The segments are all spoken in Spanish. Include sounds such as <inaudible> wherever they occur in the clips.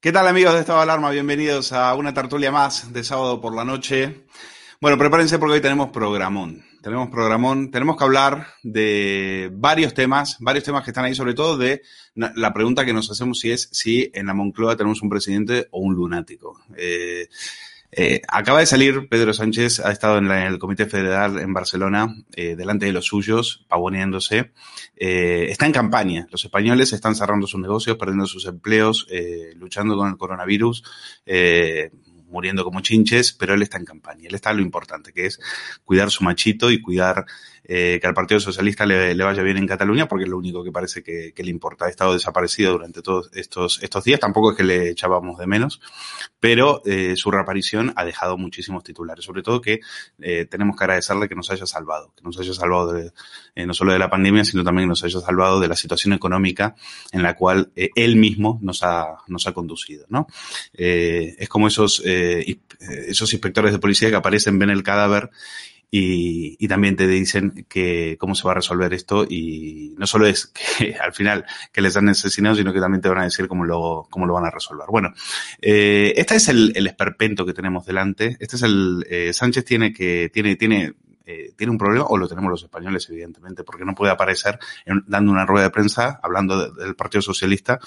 ¿Qué tal amigos de Estado de Alarma? Bienvenidos a una tertulia más de sábado por la noche. Bueno, prepárense porque hoy tenemos programón. Tenemos programón, tenemos que hablar de varios temas, varios temas que están ahí, sobre todo de la pregunta que nos hacemos si es si en la Moncloa tenemos un presidente o un lunático. Eh, eh, acaba de salir Pedro Sánchez, ha estado en, el Comité Federal en Barcelona, eh, delante de los suyos, pavoneándose. Eh, está en campaña. Los españoles están cerrando sus negocios, perdiendo sus empleos, luchando con el coronavirus muriendo como chinches, pero él está en campaña. Él está en lo importante, que es cuidar su machito y cuidar eh, que al Partido Socialista le, vaya bien en Cataluña, porque es lo único que parece que, le importa. Ha estado desaparecido durante todos estos, estos días, tampoco es que le echábamos de menos, pero eh, su reaparición ha dejado muchísimos titulares, sobre todo que eh, tenemos que agradecerle que nos haya salvado, que nos haya salvado de, no solo de la pandemia, sino también que nos haya salvado de la situación económica en la cual él mismo nos ha, nos ha conducido, ¿no? es como esos, esos inspectores de policía que aparecen, ven el cadáver y, y, también te dicen que cómo se va a resolver esto y no solo es que <laughs> al final que les han asesinado, sino que también te van a decir cómo lo, cómo lo van a resolver. Bueno, eh, este es el, el, esperpento que tenemos delante. Este es el, eh, Sánchez tiene que, tiene, tiene, eh, tiene un problema, o lo tenemos los españoles, evidentemente, porque no puede aparecer dando una rueda de prensa hablando del Partido Socialista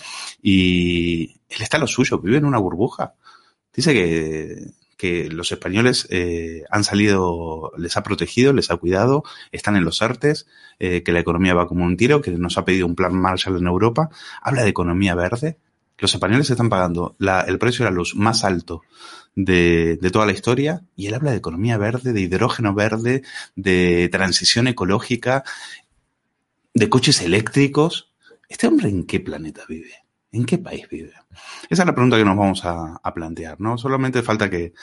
y él está lo suyo, vive en una burbuja. Dice que que los españoles eh, han salido, les ha protegido, les ha cuidado, están en los artes, eh, que la economía va como un tiro, que nos ha pedido un plan Marshall en Europa. Habla de economía verde. Los españoles están pagando el precio de la luz más alto de, toda la historia y él habla de economía verde, de hidrógeno verde, de transición ecológica, de coches eléctricos. ¿Este hombre en qué planeta vive? ¿En qué país vive? Esa es la pregunta que nos vamos a, plantear, ¿no? Solamente falta que,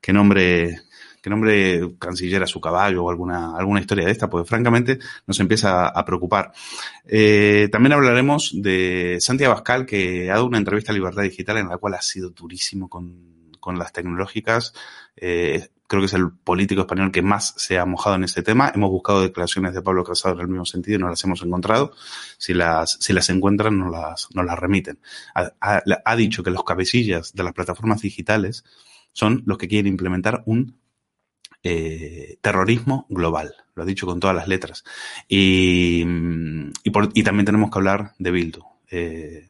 que nombre que nombre canciller a su caballo o alguna, alguna historia de esta, porque francamente nos empieza a, preocupar. Eh, también hablaremos de Santiago Abascal, que ha dado una entrevista a Libertad Digital en la cual ha sido durísimo con, con las tecnológicas. Eh, creo que es el político español que más se ha mojado en este tema. Hemos buscado declaraciones de Pablo Casado en el mismo sentido y no las hemos encontrado. Si las, si las encuentran, nos las, nos las remiten. Ha, dicho que los cabecillas de las plataformas digitales son los que quieren implementar un eh, terrorismo global. Lo ha dicho con todas las letras. Y, y también tenemos que hablar de Bildu. Eh,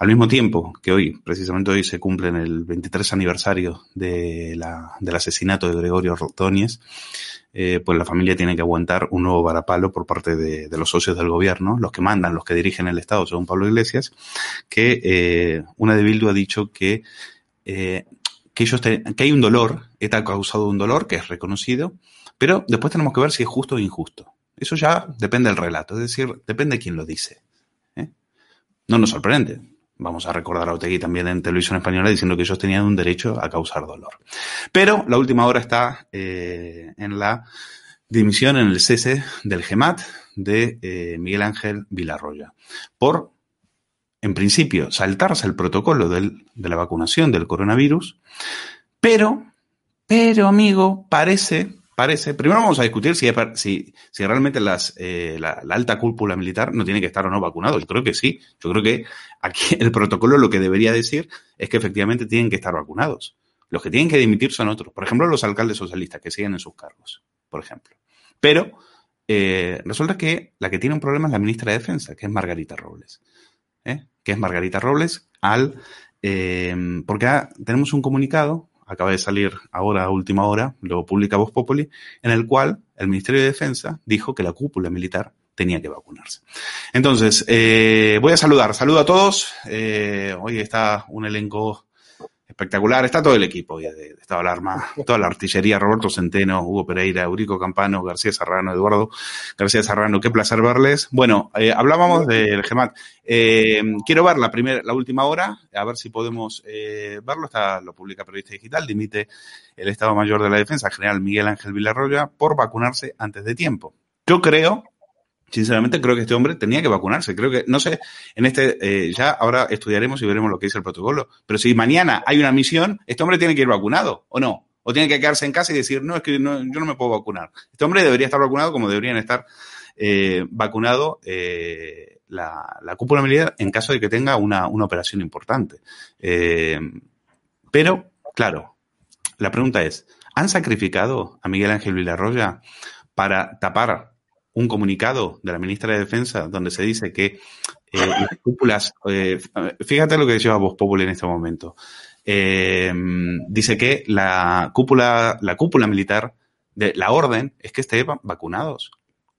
al mismo tiempo que hoy, precisamente hoy, se cumple el 23 aniversario del asesinato de Gregorio Ordóñez, eh, pues la familia tiene que aguantar un nuevo varapalo por parte de, los socios del gobierno, los que mandan, los que dirigen el Estado, según Pablo Iglesias, que eh, una de Bildu ha dicho que, eh, que, que hay un dolor, ETA ha causado un dolor que es reconocido, pero después tenemos que ver si es justo o injusto. Eso ya depende del relato, es decir, depende de quién lo dice. No nos sorprende. Vamos a recordar a Otegui también en televisión española diciendo que ellos tenían un derecho a causar dolor. Pero la última hora está eh, en la dimisión, en el cese del GEMAT de eh, Miguel Ángel Villarroya. Por, en principio, saltarse el protocolo de la vacunación del coronavirus. Pero, pero amigo, parece parece. Primero vamos a discutir si, si, si realmente las, eh, la, alta cúpula militar no tiene que estar o no vacunado. Yo creo que sí. Yo creo que aquí <laughs> el protocolo lo que debería decir es que efectivamente tienen que estar vacunados. Los que tienen que dimitir son otros. Por ejemplo, los alcaldes socialistas que siguen en sus cargos, por ejemplo. Pero eh, resulta que la que tiene un problema es la ministra de Defensa, que es Margarita Robles. ¿eh? Que es Margarita Robles al... Eh, porque tenemos un comunicado acaba de salir ahora a última hora, lo publica Voz Populi, en el cual el Ministerio de Defensa dijo que la cúpula militar tenía que vacunarse. Entonces, eh, voy a saludar. Saludo a todos. Eh, hoy está un elenco espectacular. Está todo el equipo de, de Estado de Alarma, <laughs> toda la artillería, Roberto Centeno, Hugo Pereira, Eurico Campano, García Serrano, Eduardo García Serrano, qué placer verles. Bueno, eh, hablábamos del GEMAT. Eh, quiero ver la primera, la última hora, a ver si podemos eh, verlo. Está, lo publica Periodista Digital, dimite el Estado Mayor de la Defensa, general Miguel Ángel Villarroya, por vacunarse antes de tiempo. Yo creo sinceramente creo que este hombre tenía que vacunarse. Creo que, no sé, en este, eh, ya ahora estudiaremos y veremos lo que dice el protocolo. Pero si mañana hay una misión, este hombre tiene que ir vacunado, ¿o no? O tiene que quedarse en casa y decir, no, es que yo no me puedo vacunar. Este hombre debería estar vacunado como deberían estar eh, vacunado eh, la, la, cúpula militar en caso de que tenga una, una operación importante. Eh, pero, claro, la pregunta es, ¿han sacrificado a Miguel Ángel Villarroya para tapar un comunicado de la ministra de Defensa donde se dice que eh, las cúpulas, eh, fíjate lo que decía Voz Populi en este momento, eh, dice que la cúpula, la cúpula militar de la orden es que estén vacunados,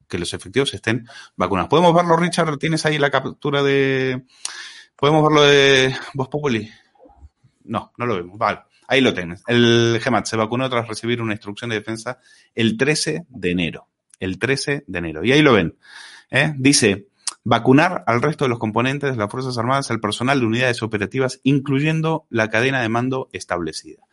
que los efectivos estén vacunados. ¿Podemos verlo, Richard? ¿Tienes ahí la captura de... ¿Podemos verlo de Voz Populi? No, no lo vemos. Vale. Ahí lo tienes. El GEMAT se vacunó tras recibir una instrucción de defensa el 13 de enero el 13 de enero. Y ahí lo ven. ¿eh? Dice, vacunar al resto de los componentes de las Fuerzas Armadas, al personal de unidades operativas, incluyendo la cadena de mando establecida.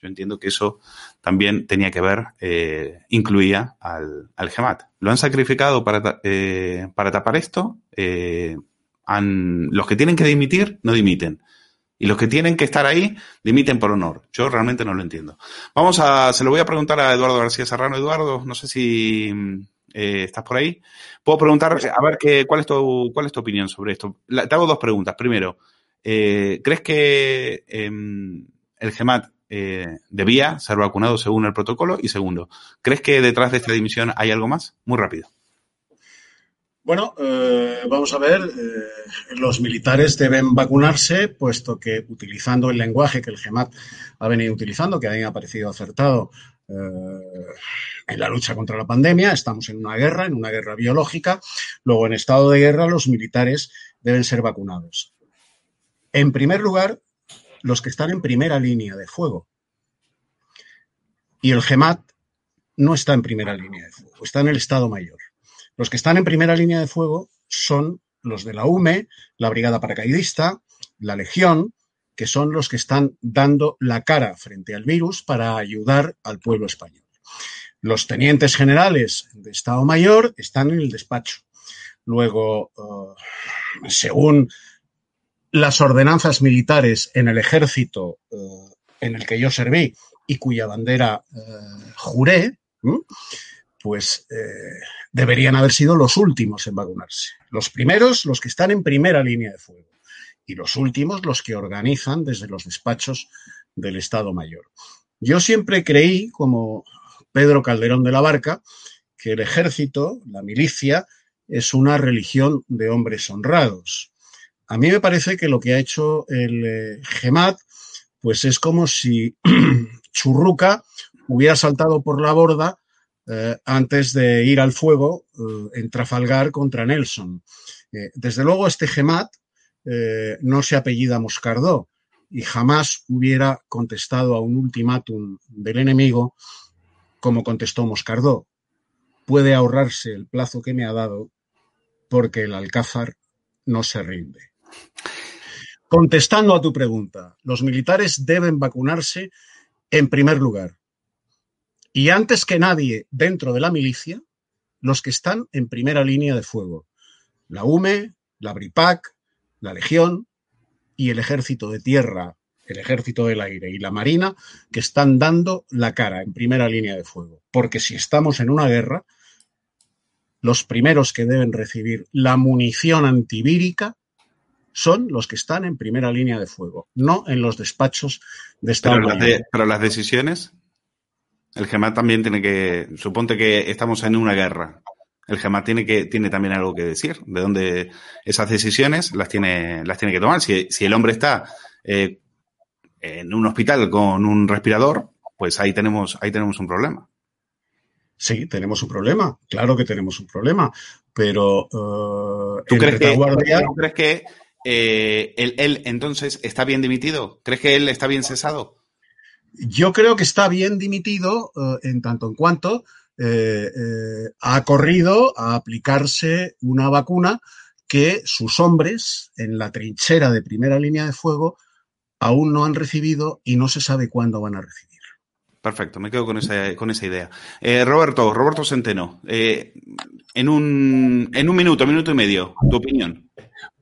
Yo entiendo que eso también tenía que ver, eh, incluía al, al, GEMAT. Lo han sacrificado para, eh, para tapar esto. Eh, los que tienen que dimitir, no dimiten. Y los que tienen que estar ahí, dimiten por honor. Yo realmente no lo entiendo. Vamos a, se lo voy a preguntar a Eduardo García Serrano. Eduardo, no sé si eh, estás por ahí. Puedo preguntar, a ver, qué, cuál, es tu, cuál es tu opinión sobre esto. La, te hago dos preguntas. Primero, eh, ¿crees que eh, el GEMAT eh, debía ser vacunado según el protocolo? Y segundo, ¿crees que detrás de esta dimisión hay algo más? Muy rápido. Bueno, eh, vamos a ver, eh, los militares deben vacunarse, puesto que utilizando el lenguaje que el GEMAT ha venido utilizando, que a mí me ha parecido acertado eh, en la lucha contra la pandemia, estamos en una guerra, en una guerra biológica, luego en estado de guerra los militares deben ser vacunados. En primer lugar, los que están en primera línea de fuego. Y el GEMAT no está en primera línea de fuego, está en el Estado Mayor. Los que están en primera línea de fuego son los de la UME, la Brigada Paracaidista, la Legión que son los que están dando la cara frente al virus para ayudar al pueblo español. Los tenientes generales de Estado Mayor están en el despacho. Luego, eh, según las ordenanzas militares en el ejército eh, en el que yo serví y cuya bandera eh, juré, pues deberían haber sido los últimos en vacunarse. Los primeros, los que están en primera línea de fuego. Y los últimos, los que organizan desde los despachos del Estado Mayor. Yo siempre creí, como Pedro Calderón de la Barca, que el ejército, la milicia, es una religión de hombres honrados. A mí me parece que lo que ha hecho el eh, GEMAT, pues es como si <clears throat> Churruca hubiera saltado por la borda eh, antes de ir al fuego eh, en Trafalgar contra Nelson. desde luego, este GEMAT no se apellida Moscardó y jamás hubiera contestado a un ultimátum del enemigo como contestó Moscardó, puede ahorrarse el plazo que me ha dado porque el Alcázar no se rinde. Contestando a tu pregunta, los militares deben vacunarse en primer lugar. Y antes que nadie dentro de la milicia, los que están en primera línea de fuego. La UME, la BRIPAC, la Legión y el Ejército de Tierra el Ejército del Aire y la Marina, que están dando la cara en primera línea de fuego. Porque si estamos en una guerra, los primeros que deben recibir la munición antivírica son los que están en primera línea de fuego, no en los despachos de Estado. Pero, las, decisiones, el GEMAT también tiene que, suponte que estamos en una guerra, el GEMAT tiene que tiene también algo que decir, de dónde esas decisiones las tiene las tiene que tomar. Si, si el hombre está eh, en un hospital con un respirador, pues ahí tenemos, ahí tenemos un problema. Sí, tenemos un problema, claro que tenemos un problema, pero uh, ¿Tú, crees que, crees que eh, él, entonces está bien dimitido? ¿Crees que él está bien cesado? Yo creo que está bien dimitido uh, en tanto en cuanto eh, ha corrido a aplicarse una vacuna que sus hombres en la trinchera de primera línea de fuego aún no han recibido y no se sabe cuándo van a recibir. Perfecto, me quedo con esa, con esa idea. Eh, Roberto, Roberto Centeno, eh, en, un, en un minuto, minuto y medio, tu opinión.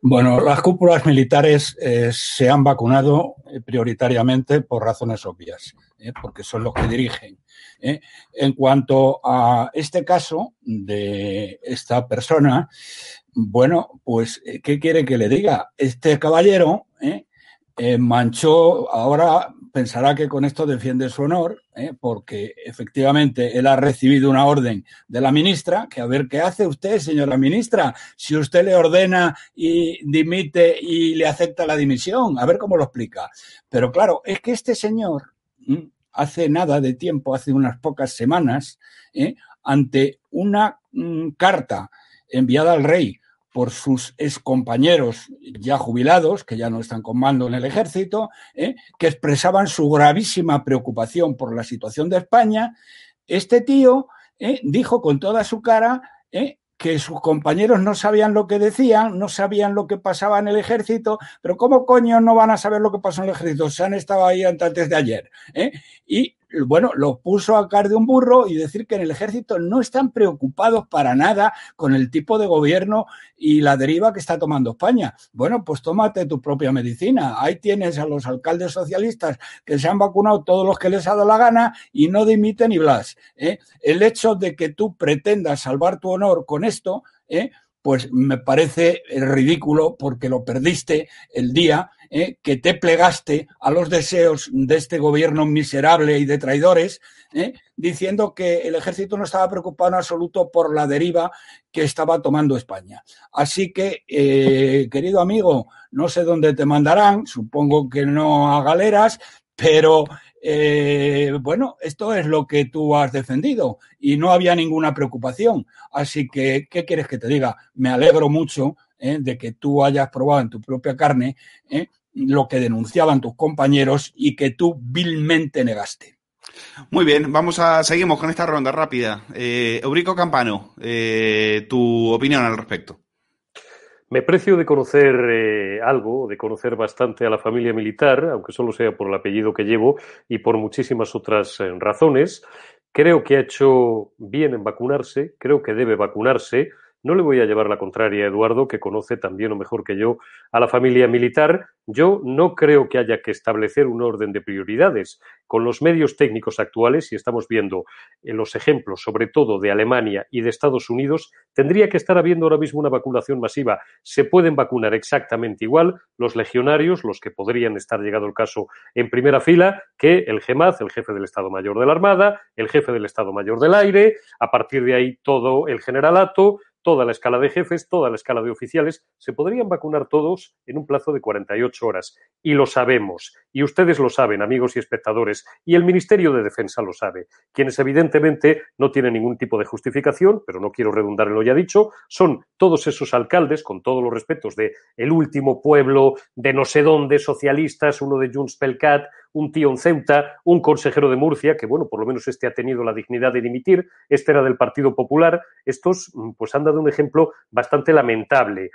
Bueno, las cúpulas militares eh, se han vacunado prioritariamente por razones obvias, porque son los que dirigen. En cuanto a este caso de esta persona, bueno, pues, ¿qué quiere que le diga? Este caballero eh, manchó, ahora pensará que con esto defiende su honor, eh, porque efectivamente él ha recibido una orden de la ministra, que a ver qué hace usted, señora ministra, si usted le ordena y dimite y le acepta la dimisión, a ver cómo lo explica. Pero claro, es que este señor, hace nada de tiempo, hace unas pocas semanas, eh, ante una mm, carta enviada al rey por sus excompañeros ya jubilados, que ya no están con mando en el ejército, ¿eh? que expresaban su gravísima preocupación por la situación de España, este tío ¿eh? dijo con toda su cara ¿eh? que sus compañeros no sabían lo que decían, no sabían lo que pasaba en el ejército, pero ¿cómo coño no van a saber lo que pasó en el ejército? Se han estado ahí antes de ayer. Bueno, lo puso a caer de un burro y decir que en el ejército no están preocupados para nada con el tipo de gobierno y la deriva que está tomando España. Bueno, pues tómate tu propia medicina. Ahí tienes a los alcaldes socialistas que se han vacunado todos los que les ha dado la gana y no dimiten ni blas. ¿eh? El hecho de que tú pretendas salvar tu honor con esto, ¿eh? pues me parece ridículo porque lo perdiste el día ¿eh? que te plegaste a los deseos de este gobierno miserable y de traidores, ¿eh? diciendo que el ejército no estaba preocupado en absoluto por la deriva que estaba tomando España. Así que, eh, querido amigo, no sé dónde te mandarán, supongo que no a galeras, pero bueno, esto es lo que tú has defendido y no había ninguna preocupación. Así que, ¿qué quieres que te diga? Me alegro mucho de que tú hayas probado en tu propia carne lo que denunciaban tus compañeros y que tú vilmente negaste. Muy bien, vamos a seguimos con esta ronda rápida. Eh, Eurico Campano, eh, tu opinión al respecto. Me precio de conocer eh, algo, de conocer bastante a la familia militar, aunque solo sea por el apellido que llevo y por muchísimas otras eh, razones. Creo que ha hecho bien en vacunarse, creo que debe vacunarse. No le voy a llevar la contraria a Eduardo, que conoce también o mejor que yo a la familia militar. Yo no creo que haya que establecer un orden de prioridades. Con los medios técnicos actuales, y estamos viendo en los ejemplos, sobre todo de Alemania y de Estados Unidos, tendría que estar habiendo ahora mismo una vacunación masiva. Se pueden vacunar exactamente igual los legionarios, los que podrían estar, llegado el caso, en primera fila, que el GEMAZ, el jefe del Estado Mayor de la Armada, el jefe del Estado Mayor del Aire, a partir de ahí todo el generalato, toda la escala de jefes, toda la escala de oficiales, se podrían vacunar todos en un plazo de 48 horas. Y lo sabemos. Y ustedes lo saben, amigos y espectadores. Y el Ministerio de Defensa lo sabe. Quienes evidentemente no tienen ningún tipo de justificación, pero no quiero redundar en lo ya dicho, son todos esos alcaldes, con todos los respetos de el último pueblo de no sé dónde, socialistas, uno de Junts Pelcat, un tío en Ceuta, un consejero de Murcia, que bueno, por lo menos este ha tenido la dignidad de dimitir, este era del Partido Popular, estos mm, pues han dado un ejemplo bastante lamentable.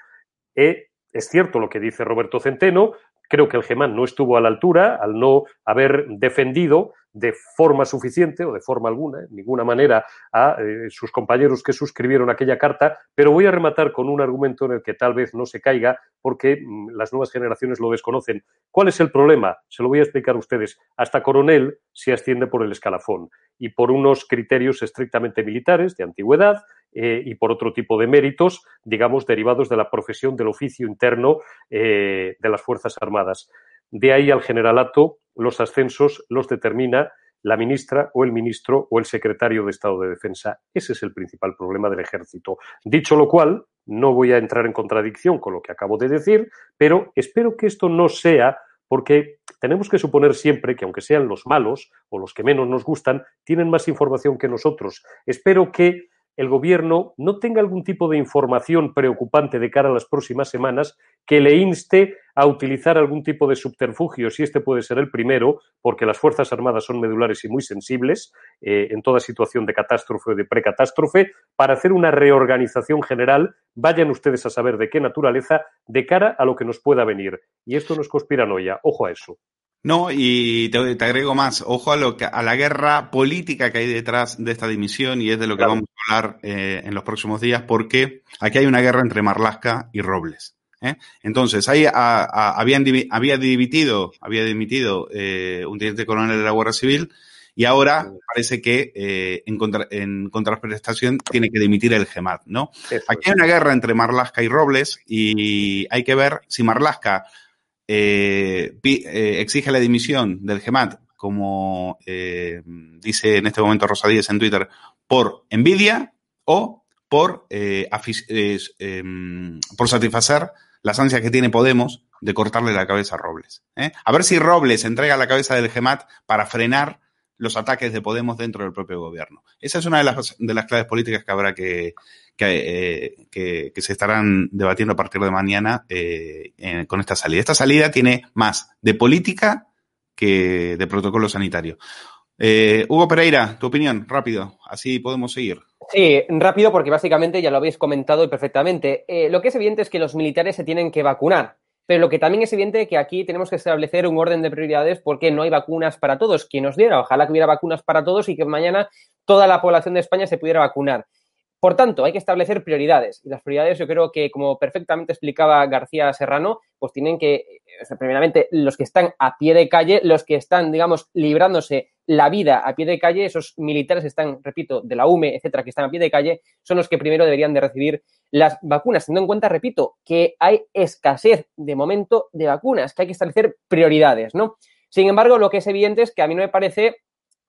Eh, es cierto lo que dice Roberto Centeno, creo que el GEMAN no estuvo a la altura al no haber defendido de forma suficiente o de forma alguna, en ninguna manera, a eh, sus compañeros que suscribieron aquella carta, pero voy a rematar con un argumento en el que tal vez no se caiga porque mm, las nuevas generaciones lo desconocen. ¿Cuál es el problema? Se lo voy a explicar a ustedes. Hasta coronel se asciende por el escalafón y por unos criterios estrictamente militares de antigüedad eh, y por otro tipo de méritos, digamos, derivados de la profesión del oficio interno eh, de las Fuerzas Armadas. De ahí al generalato, los ascensos los determina la ministra o el ministro o el secretario de Estado de Defensa. Ese es el principal problema del ejército. Dicho lo cual, no voy a entrar en contradicción con lo que acabo de decir, pero espero que esto no sea porque tenemos que suponer siempre que aunque sean los malos o los que menos nos gustan, tienen más información que nosotros. Espero que el gobierno no tenga algún tipo de información preocupante de cara a las próximas semanas que le inste a utilizar algún tipo de subterfugio, si este puede ser el primero, porque las Fuerzas Armadas son medulares y muy sensibles eh, en toda situación de catástrofe o de precatástrofe, para hacer una reorganización general, vayan ustedes a saber de qué naturaleza, de cara a lo que nos pueda venir. Y esto no es conspiranoia, ojo a eso. No, y te, agrego más, ojo a, lo que, a la guerra política que hay detrás de esta dimisión y es de lo que vamos a hablar eh, en los próximos días, porque aquí hay una guerra entre Marlasca y Robles. ¿eh? Entonces, ahí habían, había dimitido, había dimitido eh, un teniente coronel de la Guerra Civil y ahora parece que en, contra, en contraprestación tiene que dimitir el GEMAT, ¿no? Aquí hay una guerra entre Marlasca y Robles y hay que ver si Marlasca eh, eh, exige la dimisión del GEMAT, como eh, dice en este momento Rosa Díez en Twitter, por envidia o por, em, por satisfacer las ansias que tiene Podemos de cortarle la cabeza a Robles. A ver si Robles entrega la cabeza del GEMAT para frenar los ataques de Podemos dentro del propio gobierno. Esa es una de las, de las claves políticas que habrá que, que, eh, que, se estarán debatiendo a partir de mañana eh, con esta salida. Esta salida tiene más de política que de protocolo sanitario. Eh, Hugo Pereira, tu opinión, rápido, así podemos seguir. Sí, rápido porque básicamente ya lo habéis comentado perfectamente. lo que es evidente es que los militares se tienen que vacunar. Pero lo que también es evidente es que aquí tenemos que establecer un orden de prioridades porque no hay vacunas para todos. Quien nos diera, ojalá que hubiera vacunas para todos y que mañana toda la población de España se pudiera vacunar. Por tanto, hay que establecer prioridades. Y las prioridades yo creo que, como perfectamente explicaba García Serrano, pues tienen que, eh, primeramente, los que están a pie de calle, los que están, digamos, librándose la vida a pie de calle, esos militares están, repito, de la UME, etcétera, que están a pie de calle, son los que primero deberían de recibir las vacunas, teniendo en cuenta, repito, que hay escasez de momento de vacunas, que hay que establecer prioridades, ¿no? Sin embargo, lo que es evidente es que a mí no me parece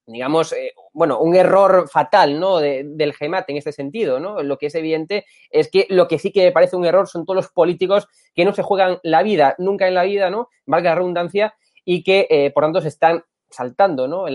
digamos, eh, bueno, un error fatal, ¿no? del GEMAT en este sentido, ¿no? Lo que es evidente es que lo que sí que me parece un error son todos los políticos que no se juegan la vida, nunca en la vida, ¿no? Valga la redundancia, y que, eh, por tanto, se están saltando, ¿no?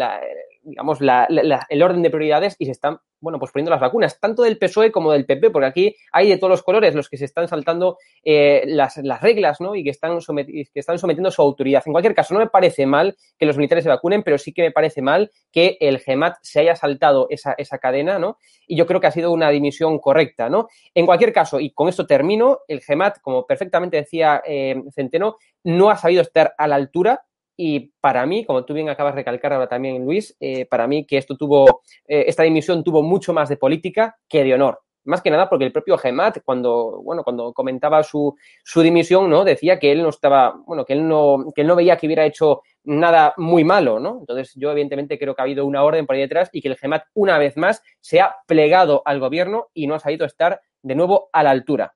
Digamos, el orden de prioridades y se están bueno, pues poniendo las vacunas, tanto del PSOE como del PP, porque aquí hay de todos los colores los que se están saltando eh, las, reglas, ¿no? Y que están, que están sometiendo su autoridad. En cualquier caso, no me parece mal que los militares se vacunen, pero sí que me parece mal que el GEMAT se haya saltado esa, esa cadena, ¿no? Y yo creo que ha sido una dimisión correcta, ¿no? En cualquier caso, y con esto termino, el GEMAT, como perfectamente decía eh, Centeno, no ha sabido estar a la altura y para mí, como tú bien acabas de recalcar ahora también, Luis, eh, para mí que esto tuvo, eh, esta dimisión tuvo mucho más de política que de honor. Más que nada porque el propio Gemat, cuando, bueno, cuando comentaba su, su dimisión, ¿no? Decía que él no estaba, bueno, que él no, que él no veía que hubiera hecho nada muy malo, ¿no? Entonces, yo evidentemente creo que ha habido una orden por ahí detrás y que el GEMAT, una vez más, se ha plegado al gobierno y no ha sabido estar de nuevo a la altura.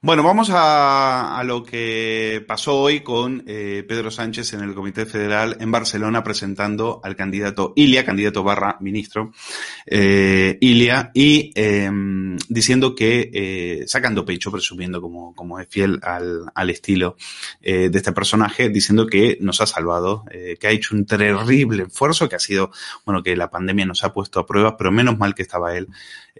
Bueno, vamos a, lo que pasó hoy con eh, Pedro Sánchez en el Comité Federal en Barcelona presentando al candidato Ilia, candidato barra ministro eh, Ilia, y em, diciendo que, eh, sacando pecho, presumiendo como, como es fiel al, al estilo de este personaje, diciendo que nos ha salvado, que ha hecho un terrible esfuerzo, que ha sido, bueno, que la pandemia nos ha puesto a prueba, pero menos mal que estaba él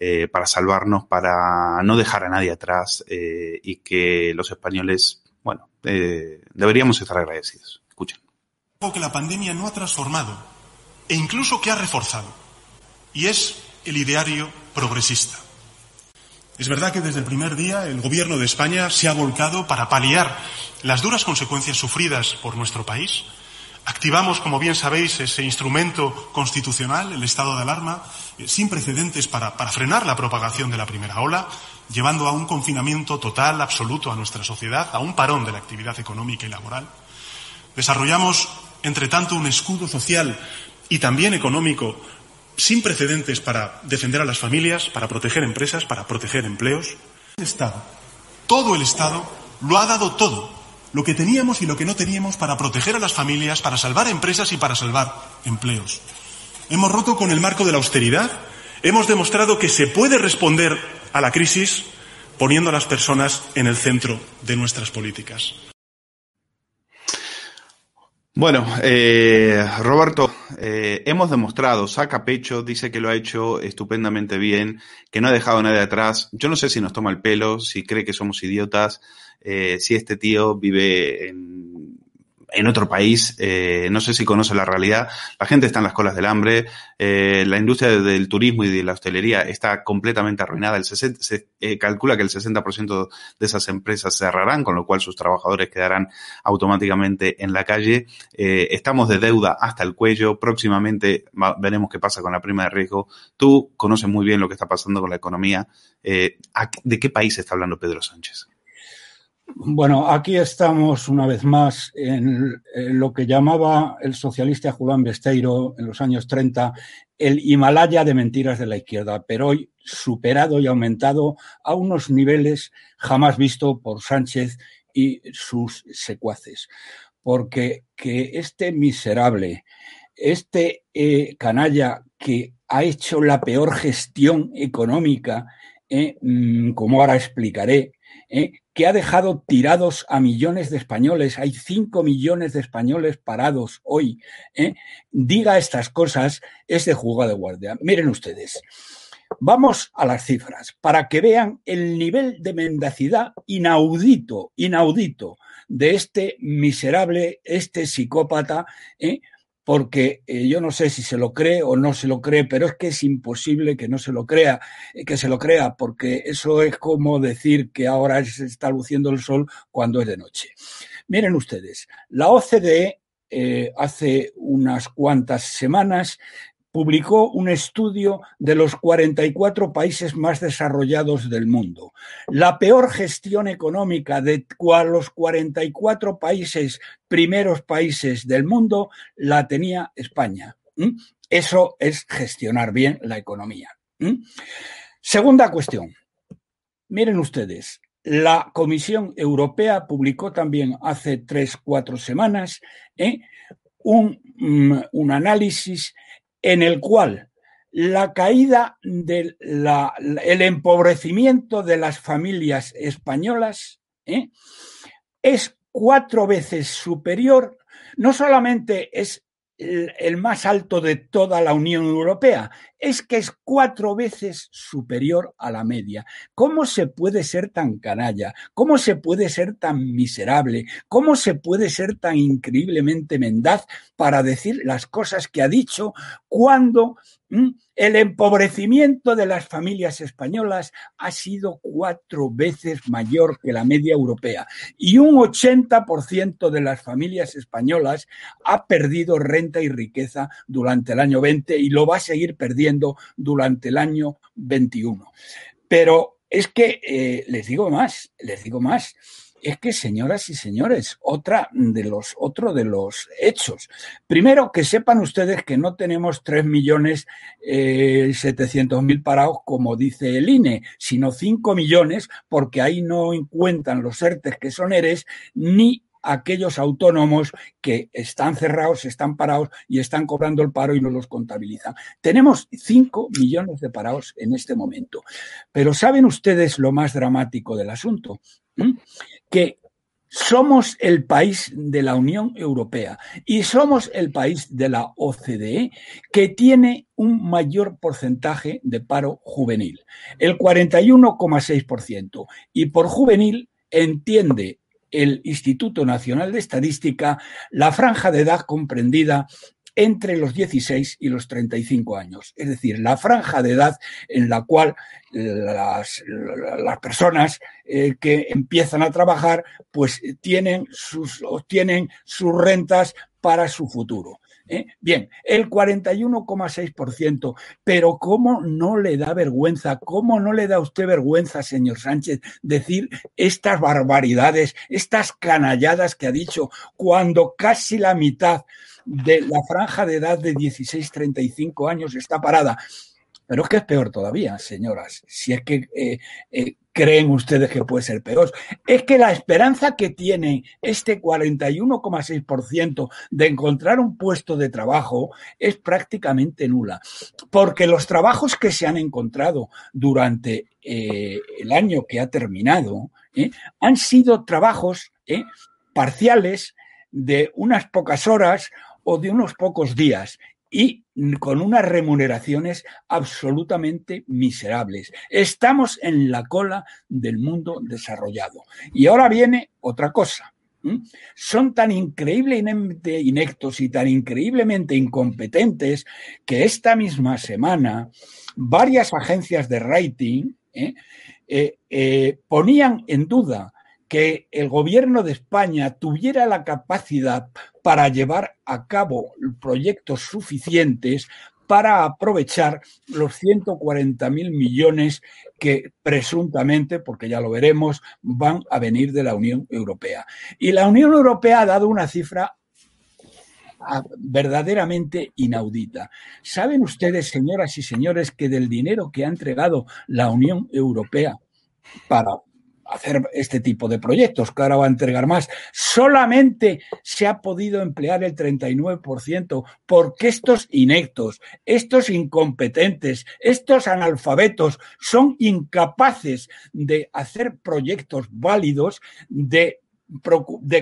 eh, para salvarnos, para no dejar a nadie atrás eh, y que los españoles, bueno, eh, deberíamos estar agradecidos. Escuchen. Que la pandemia no ha transformado e incluso que ha reforzado, y es el ideario progresista. Es verdad que desde el primer día el Gobierno de España se ha volcado para paliar las duras consecuencias sufridas por nuestro país. Activamos, como bien sabéis, ese instrumento constitucional, el estado de alarma, eh, sin precedentes para, frenar la propagación de la primera ola, llevando a un confinamiento total, absoluto a nuestra sociedad, a un parón de la actividad económica y laboral. Desarrollamos, entre tanto, un escudo social y también económico sin precedentes para defender a las familias, para proteger empresas, para proteger empleos. El Estado, todo el Estado, lo ha dado todo, lo que teníamos y lo que no teníamos para proteger a las familias, para salvar empresas y para salvar empleos. Hemos roto con el marco de la austeridad. Hemos demostrado que se puede responder a la crisis poniendo a las personas en el centro de nuestras políticas. Bueno, eh, Roberto, eh, hemos demostrado, saca pecho, dice que lo ha hecho estupendamente bien, que no ha dejado a nadie atrás. Yo no sé si nos toma el pelo, si cree que somos idiotas, eh, si este tío vive en otro país, eh, no sé si conoce la realidad, la gente está en las colas del hambre, eh, la industria del turismo y de la hostelería está completamente arruinada, el se eh, calcula que el 60% de esas empresas cerrarán, con lo cual sus trabajadores quedarán automáticamente en la calle, estamos de deuda hasta el cuello, próximamente veremos qué pasa con la prima de riesgo, tú conoces muy bien lo que está pasando con la economía, ¿de qué país está hablando Pedro Sánchez? Bueno, aquí estamos una vez más en, lo que llamaba el socialista Julián Besteiro en los años 30 el Himalaya de mentiras de la izquierda, pero hoy superado y aumentado a unos niveles jamás visto por Sánchez y sus secuaces. Porque que este miserable, este eh, canalla que ha hecho la peor gestión económica, eh, mm, como ahora explicaré, eh, que ha dejado tirados a millones de españoles, hay cinco millones de españoles parados hoy, ¿eh? diga estas cosas, es de jugada de guardia. Miren ustedes, vamos a las cifras para que vean el nivel de mendacidad inaudito, inaudito de este miserable, este psicópata, ¿eh? Porque eh, yo no sé si se lo cree o no se lo cree, pero es que es imposible que no se lo crea, eh, que se lo crea, porque eso es como decir que ahora se está luciendo el sol cuando es de noche. Miren ustedes, la OCDE eh, hace unas cuantas semanas publicó un estudio de los 44 países más desarrollados del mundo. La peor gestión económica de los 44 países, primeros países del mundo, la tenía España. Eso es gestionar bien la economía. Segunda cuestión. Miren ustedes, la Comisión Europea publicó también hace tres, cuatro semanas ¿eh? un, mm, un análisis en el cual la caída del el empobrecimiento de las familias españolas ¿eh? es cuatro veces superior, no solamente es el, más alto de toda la Unión Europea. Es que es cuatro veces superior a la media. ¿Cómo se puede ser tan canalla? ¿Cómo se puede ser tan miserable? ¿Cómo se puede ser tan increíblemente mendaz para decir las cosas que ha dicho cuando el empobrecimiento de las familias españolas ha sido cuatro veces mayor que la media europea. Y un 80% de las familias españolas ha perdido renta y riqueza durante el año 20 y lo va a seguir perdiendo durante el año 21. Pero es que eh, les digo más, les digo más es que, señoras y señores, otra de los, otro de los hechos. Primero, que sepan ustedes que no tenemos 3 millones eh, mil parados, como dice el INE, sino 5 millones, porque ahí no encuentran los ERTES que son ERES, ni aquellos autónomos que están cerrados, están parados y están cobrando el paro y no los contabilizan. Tenemos 5 millones de parados en este momento. Pero ¿saben ustedes lo más dramático del asunto? ¿Mm? Que somos el país de la Unión Europea y somos el país de la OCDE que tiene un mayor porcentaje de paro juvenil, el 41,6%. Y por juvenil entiende el Instituto Nacional de Estadística la franja de edad comprendida entre los 16 y los 35 años, es decir, la franja de edad en la cual las, las personas eh, que empiezan a trabajar pues tienen sus, obtienen sus rentas para su futuro. ¿Eh? Bien, el 41,6%, pero ¿cómo no le da vergüenza, cómo no le da a usted vergüenza, señor Sánchez, decir estas barbaridades, estas canalladas que ha dicho, cuando casi la mitad de la franja de edad de 16-35 años está parada? Pero es que es peor todavía, señoras, si es que eh, eh, creen ustedes que puede ser peor. Es que la esperanza que tiene este 41,6% de encontrar un puesto de trabajo es prácticamente nula, porque los trabajos que se han encontrado durante eh, el año que ha terminado ¿eh? han sido trabajos ¿eh? parciales de unas pocas horas o de unos pocos días y con unas remuneraciones absolutamente miserables. Estamos en la cola del mundo desarrollado. Y ahora viene otra cosa. Son tan increíblemente inectos y tan increíblemente incompetentes que esta misma semana varias agencias de rating ¿eh? Eh, eh, ponían en duda que el gobierno de España tuviera la capacidad para llevar a cabo proyectos suficientes para aprovechar los 140 mil millones que presuntamente, porque ya lo veremos, van a venir de la Unión Europea. Y la Unión Europea ha dado una cifra ah, verdaderamente inaudita. ¿Saben ustedes, señoras y señores, que del dinero que ha entregado la Unión Europea para hacer este tipo de proyectos, que ahora va a entregar más. Solamente se ha podido emplear el 39% porque estos inectos, estos incompetentes, estos analfabetos son incapaces de hacer proyectos válidos, de,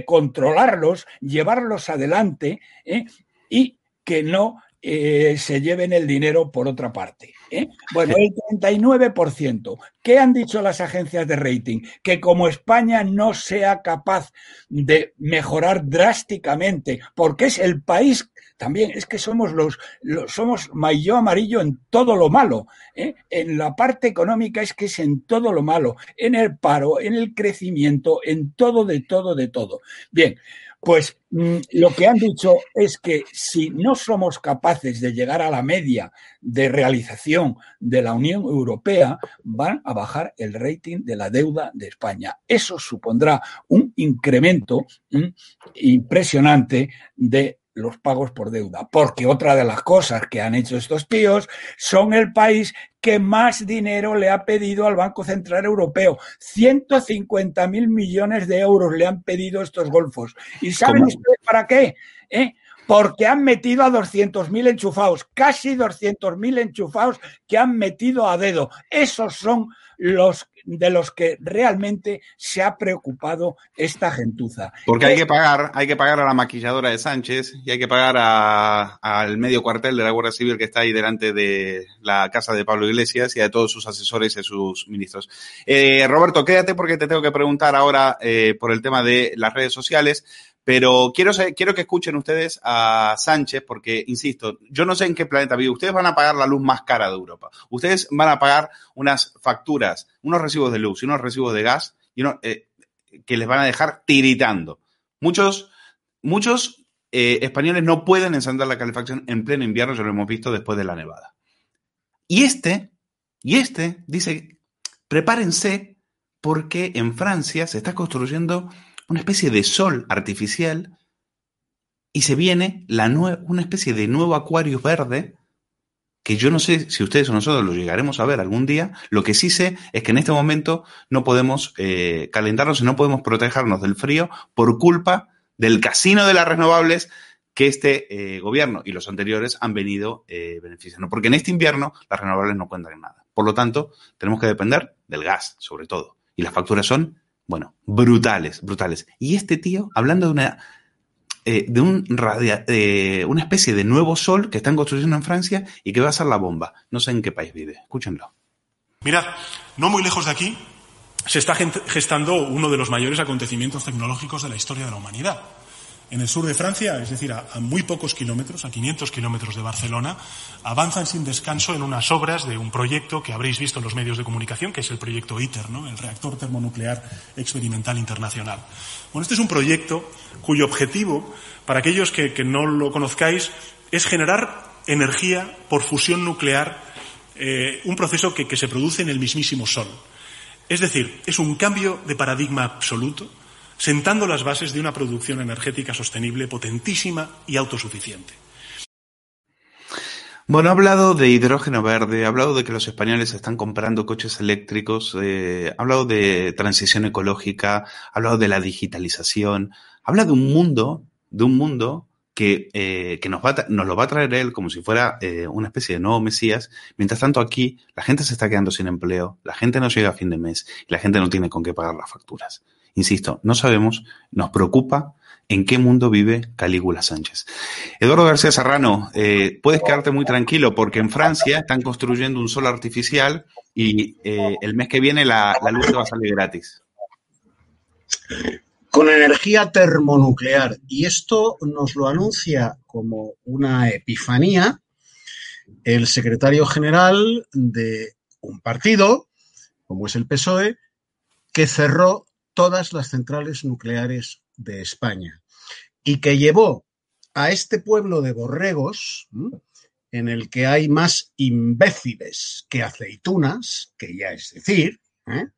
controlarlos, llevarlos adelante ¿eh? y que no eh, se lleven el dinero por otra parte. ¿Eh? Bueno, el 39%. ¿Qué han dicho las agencias de rating? Que como España no sea capaz de mejorar drásticamente, porque es el país también es que somos los, somos mayo amarillo en todo lo malo. ¿eh? En la parte económica es que es en todo lo malo, en el paro, en el crecimiento, en todo, de todo, de todo. Bien, pues mm, lo que han dicho es que si no somos capaces de llegar a la media de realización de la Unión Europea, van a bajar el rating de la deuda de España. Eso supondrá un incremento mm, impresionante de los pagos por deuda, porque otra de las cosas que han hecho estos tíos son el país que más dinero le ha pedido al Banco Central Europeo. 150 mil millones de euros le han pedido estos golfos. ¿Y saben ustedes para qué? ¿Eh? Porque han metido a 200.000 enchufados, casi 200.000 enchufados que han metido a dedo. Esos son los de los que realmente se ha preocupado esta gentuza. Porque hay que pagar, hay que pagar a la maquilladora de Sánchez y hay que pagar al medio cuartel de la Guardia Civil que está ahí delante de la casa de Pablo Iglesias y a todos sus asesores y sus ministros. Eh, Roberto, quédate porque te tengo que preguntar ahora eh, por el tema de las redes sociales. Pero quiero, quiero que escuchen ustedes a Sánchez, porque, insisto, yo no sé en qué planeta vive. Ustedes van a pagar la luz más cara de Europa. Ustedes van a pagar unas facturas, unos recibos de luz y unos recibos de gas eh, que les van a dejar tiritando. Muchos, muchos eh, españoles no pueden encender la calefacción en pleno invierno, ya lo hemos visto después de la nevada. Y este, y este dice, prepárense porque en Francia se está construyendo una especie de sol artificial y se viene una especie de nuevo acuario verde que yo no sé si ustedes o nosotros lo llegaremos a ver algún día. Lo que sí sé es que en este momento no podemos eh, calentarnos y no podemos protegernos del frío por culpa del casino de las renovables que este eh, gobierno y los anteriores han venido eh, beneficiando. Porque en este invierno las renovables no cuentan en nada. Por lo tanto, tenemos que depender del gas, sobre todo. Y las facturas son bueno, brutales, brutales. Y este tío, hablando de una, eh, de un radia, una especie de nuevo sol que están construyendo en Francia y que va a ser la bomba. No sé en qué país vive. Escúchenlo. Mirad, no muy lejos de aquí se está gestando uno de los mayores acontecimientos tecnológicos de la historia de la humanidad en el sur de Francia, es decir, a, muy pocos kilómetros, a 500 kilómetros de Barcelona, avanzan sin descanso en unas obras de un proyecto que habréis visto en los medios de comunicación, que es el proyecto ITER, ¿no? el reactor termonuclear experimental internacional. Bueno, este es un proyecto cuyo objetivo, para aquellos que, no lo conozcáis, es generar energía por fusión nuclear, eh, un proceso que se produce en el mismísimo Sol. Es decir, es un cambio de paradigma absoluto sentando las bases de una producción energética sostenible, potentísima y autosuficiente. Bueno, ha hablado de hidrógeno verde, ha hablado de que los españoles están comprando coches eléctricos, eh, ha hablado de transición ecológica, ha hablado de la digitalización, habla de un mundo, de un mundo que, eh, que nos, va nos lo va a traer él como si fuera eh, una especie de nuevo Mesías. Mientras tanto, aquí la gente se está quedando sin empleo, la gente no llega a fin de mes y la gente no tiene con qué pagar las facturas. Insisto, no sabemos, nos preocupa en qué mundo vive Calígula Sánchez. Eduardo García Serrano, eh, puedes quedarte muy tranquilo porque en Francia están construyendo un sol artificial y eh, el mes que viene la, luz va a salir gratis. Con energía termonuclear. Y esto nos lo anuncia como una epifanía el secretario general de un partido, como es el PSOE, que cerró todas las centrales nucleares de España y que llevó a este pueblo de borregos, en el que hay más imbéciles que aceitunas, que ya es decir, ¿eh?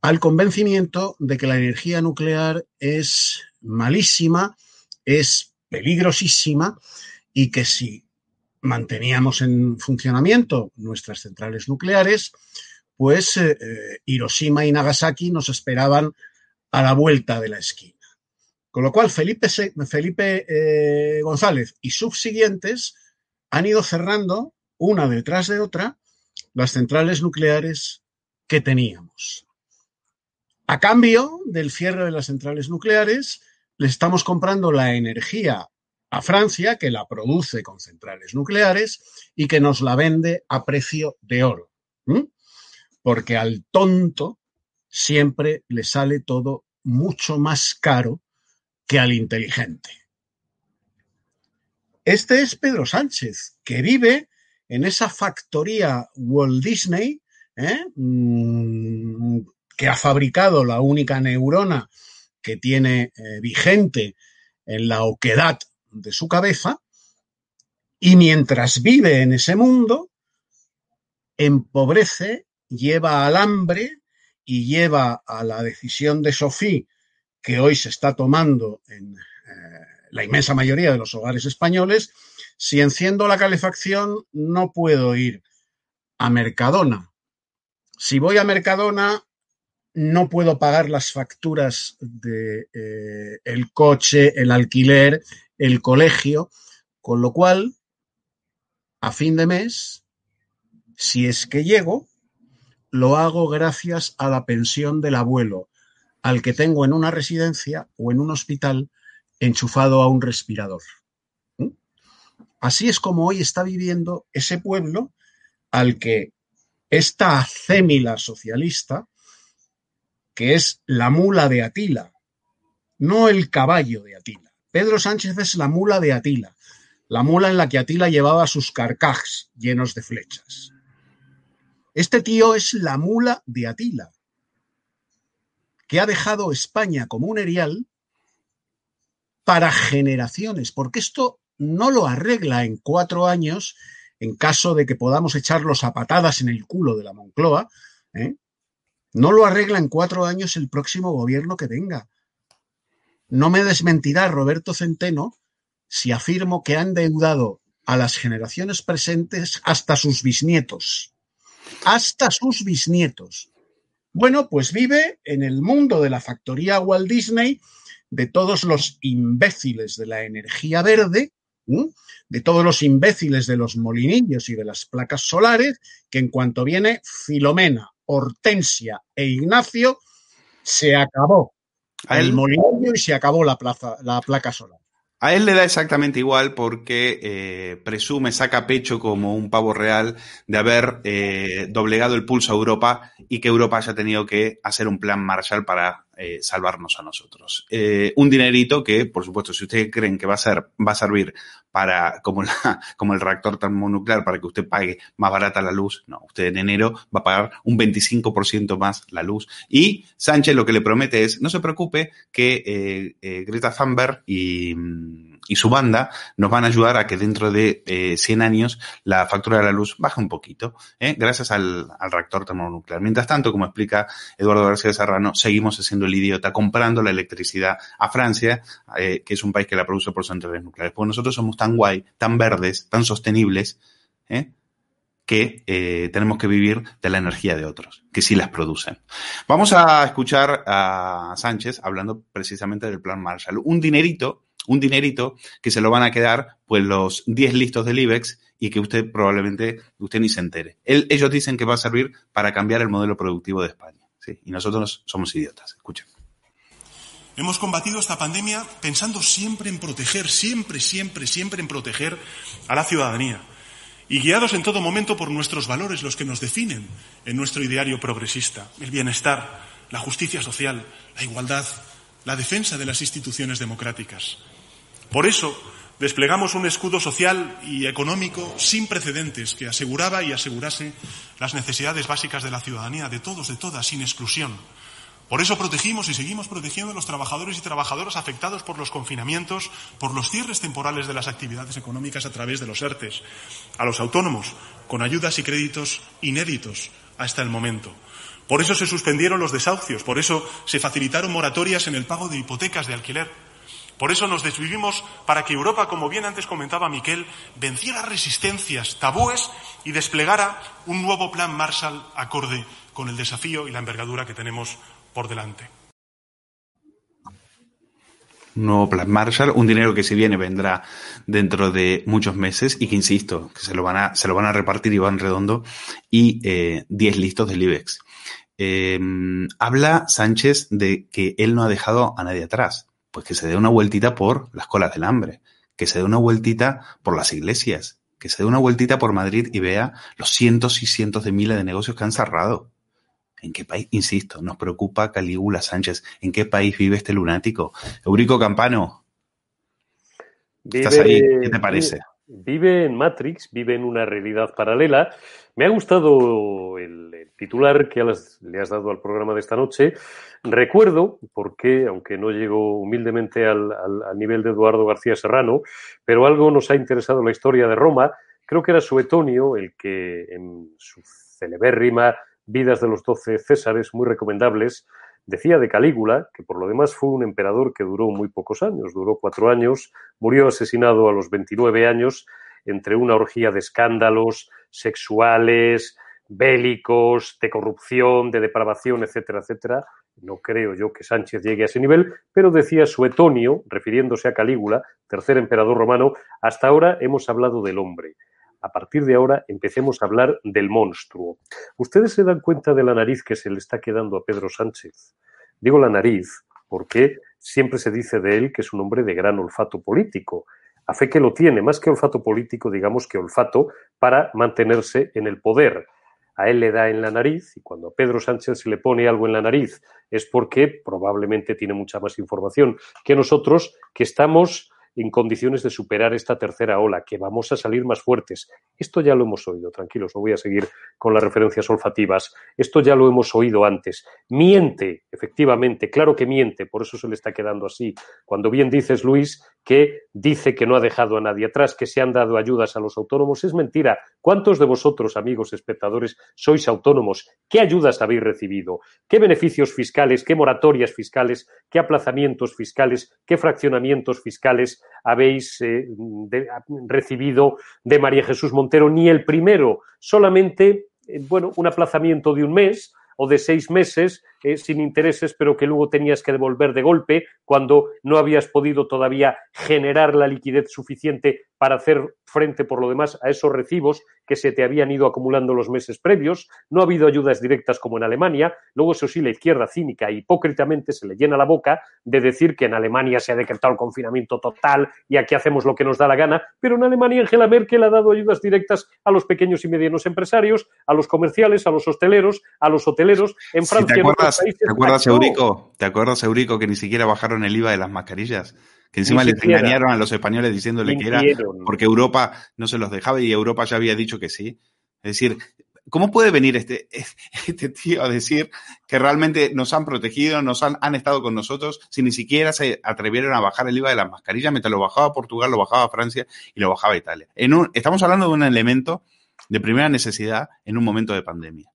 al convencimiento de que la energía nuclear es malísima, es peligrosísima y que si manteníamos en funcionamiento nuestras centrales nucleares, pues eh, eh, Hiroshima y Nagasaki nos esperaban a la vuelta de la esquina. Con lo cual, Felipe, eh, González y subsiguientes han ido cerrando, una detrás de otra, las centrales nucleares que teníamos. A cambio del cierre de las centrales nucleares, le estamos comprando la energía a Francia, que la produce con centrales nucleares y que nos la vende a precio de oro porque al tonto siempre le sale todo mucho más caro que al inteligente. Este es Pedro Sánchez, que vive en esa factoría Walt Disney, ¿eh? mm, que ha fabricado la única neurona que tiene eh, vigente en la oquedad de su cabeza, y mientras vive en ese mundo, empobrece lleva al hambre y lleva a la decisión de Sofía que hoy se está tomando en eh, la inmensa mayoría de los hogares españoles, si enciendo la calefacción no puedo ir a Mercadona. Si voy a Mercadona no puedo pagar las facturas de eh, el coche, el alquiler, el colegio, con lo cual a fin de mes, si es que llego, lo hago gracias a la pensión del abuelo, al que tengo en una residencia o en un hospital enchufado a un respirador. Así es como hoy está viviendo ese pueblo al que esta acémila socialista, que es la mula de Atila, no el caballo de Atila. Pedro Sánchez es la mula de Atila, la mula en la que Atila llevaba sus carcajes llenos de flechas. Este tío es la mula de Atila, que ha dejado España como un erial para generaciones, porque esto no lo arregla en cuatro años en caso de que podamos echarlos a patadas en el culo de la Moncloa. ¿eh? No lo arregla en cuatro años el próximo gobierno que venga. No me desmentirá Roberto Centeno si afirmo que han deudado a las generaciones presentes hasta sus bisnietos hasta sus bisnietos. Bueno, pues vive en el mundo de la factoría Walt Disney, de todos los imbéciles de la energía verde, de todos los imbéciles de los molinillos y de las placas solares, que en cuanto viene Filomena, Hortensia e Ignacio, se acabó el molinillo y se acabó la, plaza, la placa solar. A él le da exactamente igual porque eh, presume, saca pecho como un pavo real de haber eh, doblegado el pulso a Europa y que Europa haya tenido que hacer un plan Marshall para eh, salvarnos a nosotros. Eh, un dinerito que, por supuesto, si ustedes creen que va a ser, va a servir para, como, la, <laughs> como el reactor termonuclear, para que usted pague más barata la luz, no, usted en enero va a pagar un 25% más la luz. Y Sánchez lo que le promete es, no se preocupe, que eh, Greta Thunberg y y su banda nos van a ayudar a que dentro de eh, 100 años la factura de la luz baje un poquito, ¿eh? gracias al, al, reactor termonuclear. Mientras tanto, como explica Eduardo García Serrano, seguimos haciendo el idiota comprando la electricidad a Francia, eh, que es un país que la produce por centrales nucleares. Porque nosotros somos tan guay, tan verdes, tan sostenibles, ¿eh? que eh, tenemos que vivir de la energía de otros, que sí las producen. Vamos a escuchar a Sánchez hablando precisamente del plan Marshall. Un dinerito un dinerito que se lo van a quedar pues los 10 listos del IBEX y que usted probablemente usted ni se entere. ellos dicen que va a servir para cambiar el modelo productivo de España. Y nosotros somos idiotas. Escuchen. Hemos combatido esta pandemia pensando siempre en proteger, siempre, siempre, siempre en proteger a la ciudadanía. Y guiados en todo momento por nuestros valores, los que nos definen en nuestro ideario progresista. El bienestar, la justicia social, la igualdad, la defensa de las instituciones democráticas. Por eso, desplegamos un escudo social y económico sin precedentes que aseguraba y asegurase las necesidades básicas de la ciudadanía, de todos, de todas, sin exclusión. Por eso protegimos y seguimos protegiendo a los trabajadores y trabajadoras afectados por los confinamientos, por los cierres temporales de las actividades económicas a través de los ERTES, a los autónomos, con ayudas y créditos inéditos hasta el momento. Por eso se suspendieron los desahucios, por eso se facilitaron moratorias en el pago de hipotecas de alquiler, por eso nos desvivimos para que Europa, como bien antes comentaba Miquel, venciera resistencias, tabúes y desplegara un nuevo plan Marshall acorde con el desafío y la envergadura que tenemos por delante. Nuevo plan Marshall, un dinero que si viene vendrá dentro de muchos meses y que, insisto, que se lo van a, se lo van a repartir y van redondo y 10 eh, listos del IBEX. Eh, habla Sánchez de que él no ha dejado a nadie atrás pues que se dé una vueltita por las colas del hambre, que se dé una vueltita por las iglesias, que se dé una vueltita por Madrid y vea los cientos y cientos de miles de negocios que han cerrado. ¿En qué país, insisto, nos preocupa Calígula Sánchez? ¿En qué país vive este lunático? Eurico Campano, ¿estás ahí? ¿Qué te parece? Vive en Matrix, vive en una realidad paralela. Me ha gustado el, el titular que le has dado al programa de esta noche. Recuerdo, porque aunque no llego humildemente al, al, al, nivel de Eduardo García Serrano, pero algo nos ha interesado la historia de Roma, creo que era Suetonio el que en su celebérrima Vidas de los Doce Césares, muy recomendables, Decía de Calígula, que por lo demás fue un emperador que duró muy pocos años, duró cuatro años, murió asesinado a los 29 años entre una orgía de escándalos sexuales, bélicos, de corrupción, de depravación, etcétera, etcétera. No creo yo que Sánchez llegue a ese nivel, pero decía Suetonio, refiriéndose a Calígula, tercer emperador romano, hasta ahora hemos hablado del hombre. a partir de ahora empecemos a hablar del monstruo. ¿Ustedes se dan cuenta de la nariz que se le está quedando a Pedro Sánchez? Digo la nariz porque siempre se dice de él que es un hombre de gran olfato político. A fe que lo tiene, más que olfato político, digamos que olfato para mantenerse en el poder. A él le da en la nariz y cuando a Pedro Sánchez se le pone algo en la nariz es porque probablemente tiene mucha más información que nosotros, que estamos en condiciones de superar esta tercera ola, que vamos a salir más fuertes. Esto ya lo hemos oído, tranquilos, no voy a seguir con las referencias olfativas. Esto ya lo hemos oído antes. Miente, efectivamente, claro que miente, por eso se le está quedando así. Cuando bien dices, Luis, que dice que no ha dejado a nadie atrás, que se han dado ayudas a los autónomos, es mentira. ¿Cuántos de vosotros, amigos espectadores, sois autónomos? ¿Qué ayudas habéis recibido? ¿Qué beneficios fiscales, qué moratorias fiscales, qué aplazamientos fiscales, qué fraccionamientos fiscales habéis eh, recibido de María Jesús Montero? Ni el primero, solamente, eh, bueno, un aplazamiento de un mes o de seis meses eh, sin intereses, pero que luego tenías que devolver de golpe cuando no habías podido todavía generar la liquidez suficiente para hacer frente, por lo demás, a esos recibos que se te habían ido acumulando los meses previos. No ha habido ayudas directas como en Alemania. Luego, eso sí, la izquierda cínica e hipócritamente se le llena la boca de decir que en Alemania se ha decretado el confinamiento total y aquí hacemos lo que nos da la gana. Pero en Alemania, Angela Merkel ha dado ayudas directas a los pequeños y medianos empresarios, a los comerciales, a los hosteleros, a los hoteleros. En Francia, ¿Te acuerdas, ¿te acuerdas Eurico? ¿Te acuerdas, Eurico, que ni siquiera bajaron el IVA de las mascarillas? que encima les engañaron a los españoles diciéndole que era porque Europa no se los dejaba y Europa ya había dicho que sí. Es decir, ¿cómo puede venir este, <laughs> este tío a decir que realmente nos han protegido, nos han, han estado con nosotros, si ni siquiera se atrevieron a bajar el IVA de las mascarillas, mientras lo bajaba Portugal, lo bajaba Francia y lo bajaba Italia? En un, estamos hablando de un elemento de primera necesidad en un momento de pandemia.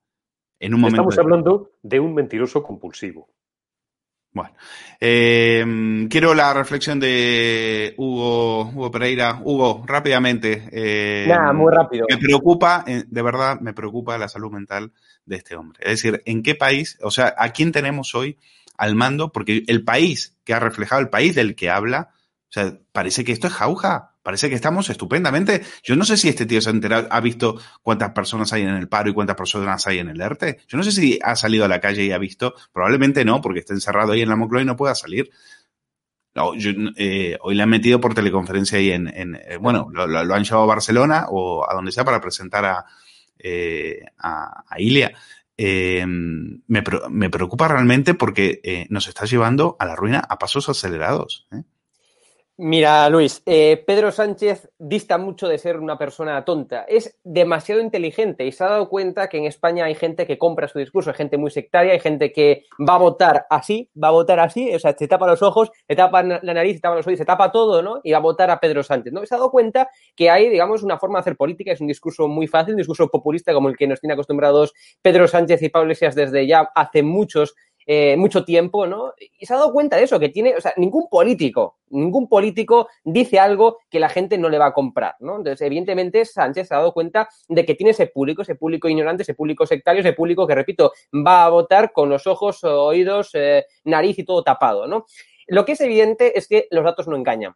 En un momento estamos hablando de un mentiroso compulsivo. Bueno, eh, quiero la reflexión de Hugo, Hugo Pereira. Hugo, rápidamente. Eh, Nada, muy rápido. Me preocupa, eh, de verdad, me preocupa la salud mental de este hombre. Es decir, ¿en qué país, o sea, a quién tenemos hoy al mando? Porque el país que ha reflejado, el país del que habla, o sea, parece que esto es jauja. Parece que estamos estupendamente. Yo no sé si este tío se ha enterado, ha visto cuántas personas hay en el paro y cuántas personas hay en el ERTE. Yo no sé si ha salido a la calle y ha visto. Probablemente no, porque está encerrado ahí en la Moncloa y no pueda salir. Eh, hoy le han metido por teleconferencia ahí en, eh, bueno, lo, han llevado a Barcelona o a donde sea para presentar a, eh, a, Ilia. Me, me, preocupa realmente porque nos está llevando a la ruina a pasos acelerados. Mira, Luis, eh, Pedro Sánchez dista mucho de ser una persona tonta. Es demasiado inteligente y se ha dado cuenta que en España hay gente que compra su discurso, hay gente muy sectaria, hay gente que va a votar así, va a votar así, o sea, se tapa los ojos, se tapa la nariz, se tapa los oídos, se tapa todo, ¿no? Y va a votar a Pedro Sánchez, ¿no? Se ha dado cuenta que hay, digamos, una forma de hacer política, es un discurso muy fácil, un discurso populista como el que nos tiene acostumbrados Pedro Sánchez y Pablo Iglesias desde ya hace muchos eh, mucho tiempo, ¿no? Y se ha dado cuenta de eso, que tiene, o sea, ningún político, ningún político dice algo que la gente no le va a comprar, ¿no? Entonces, evidentemente, Sánchez se ha dado cuenta de que tiene ese público, ese público ignorante, ese público sectario, ese público que, repito, va a votar con los ojos, oídos, eh, nariz y todo tapado, ¿no? Lo que es evidente es que los datos no engañan.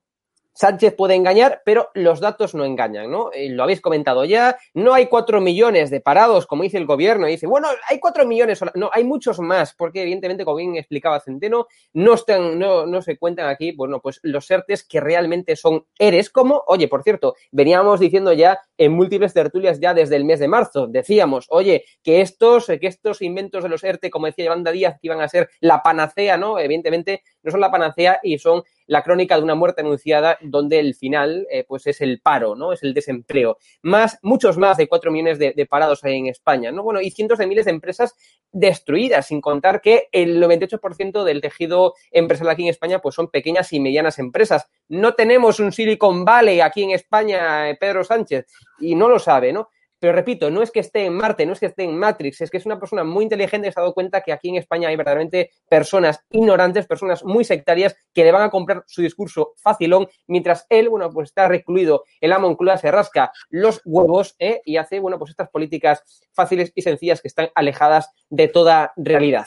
Sánchez puede engañar, pero los datos no engañan, ¿no? Y lo habéis comentado ya, no hay cuatro millones de parados, como dice el gobierno, y dice, bueno, hay cuatro millones, no, hay muchos más, porque evidentemente, como bien explicaba Centeno, no, están, no, no se cuentan aquí, bueno, pues los ERTES que realmente son ERES, como, oye, por cierto, veníamos diciendo ya en múltiples tertulias ya desde el mes de marzo, decíamos, oye, que estos, que estos inventos de los ERTE, como decía Yolanda Díaz, que iban a ser la panacea, ¿no? Evidentemente, no son la panacea y son la crónica de una muerte anunciada donde el final eh, pues es el paro, ¿no? Es el desempleo. Más, muchos más de cuatro millones de, parados en España, ¿no? Bueno, y cientos de miles de empresas destruidas, sin contar que el 98% del tejido empresarial aquí en España pues son pequeñas y medianas empresas. No tenemos un Silicon Valley aquí en España, eh, Pedro Sánchez, y no lo sabe, ¿no? Pero repito, no es que esté en Marte, no es que esté en Matrix, es que es una persona muy inteligente y se ha dado cuenta que aquí en España hay verdaderamente personas ignorantes, personas muy sectarias que le van a comprar su discurso facilón, mientras él, bueno, pues está recluido en la Moncloa, se rasca los huevos ¿eh? y hace, bueno, pues estas políticas fáciles y sencillas que están alejadas de toda realidad.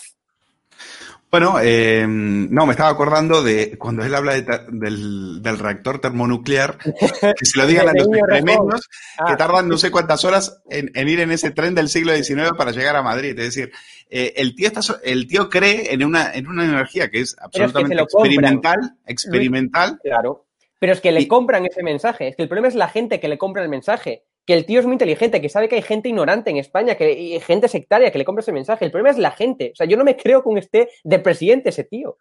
Bueno, eh, no, me estaba acordando de cuando él habla del, reactor termonuclear, que se lo digan <laughs> a los tremendos que ah. tardan no sé cuántas horas en, ir en ese tren del siglo XIX para llegar a Madrid. Es decir, eh, el, tío está, el tío cree en una, en una energía que es absolutamente experimental, experimental. Claro. Pero es que le compran ese mensaje. Es que el problema es la gente que le compra el mensaje que el tío es muy inteligente, que sabe que hay gente ignorante en España, que hay gente sectaria que le compra ese mensaje. El problema es la gente. O sea, yo no me creo con este de presidente ese tío.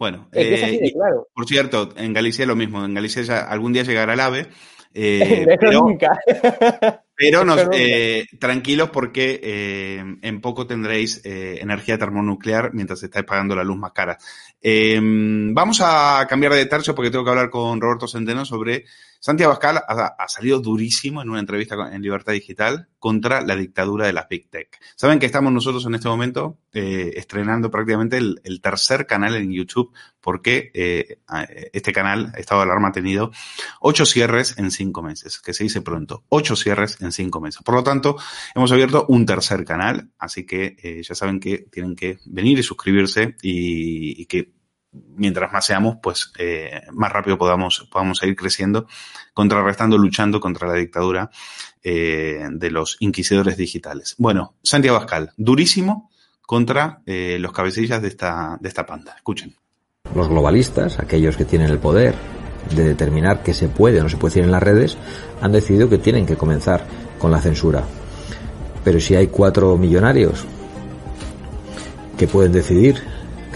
Bueno, eh, por cierto, en Galicia lo mismo. En Galicia algún día llegará el AVE. <laughs> Eh, pero, nunca. <laughs> pero nos, eh, tranquilos porque en poco tendréis energía termonuclear mientras estáis pagando la luz más cara. vamos a cambiar de tercio porque tengo que hablar con Roberto Centeno sobre Santiago Abascal ha, salido durísimo en una entrevista en Libertad Digital contra la dictadura de las Big Tech. Saben que estamos nosotros en este momento eh, estrenando prácticamente el, tercer canal en YouTube porque eh, este canal, Estado de Alarma, ha tenido ocho cierres en cinco meses, que se dice pronto, ocho cierres en cinco meses. Por lo tanto, hemos abierto un tercer canal, así que eh, ya saben que tienen que venir y suscribirse y que mientras más seamos, pues eh, más rápido podamos, podamos seguir creciendo, contrarrestando, luchando contra la dictadura eh, de los inquisidores digitales. Bueno, Santiago Abascal, durísimo contra eh, los cabecillas de esta, de esta panda. Escuchen. Los globalistas, aquellos que tienen el poder de determinar qué se puede o no se puede decir en las redes, han decidido que tienen que comenzar con la censura. Pero si hay cuatro millonarios que pueden decidir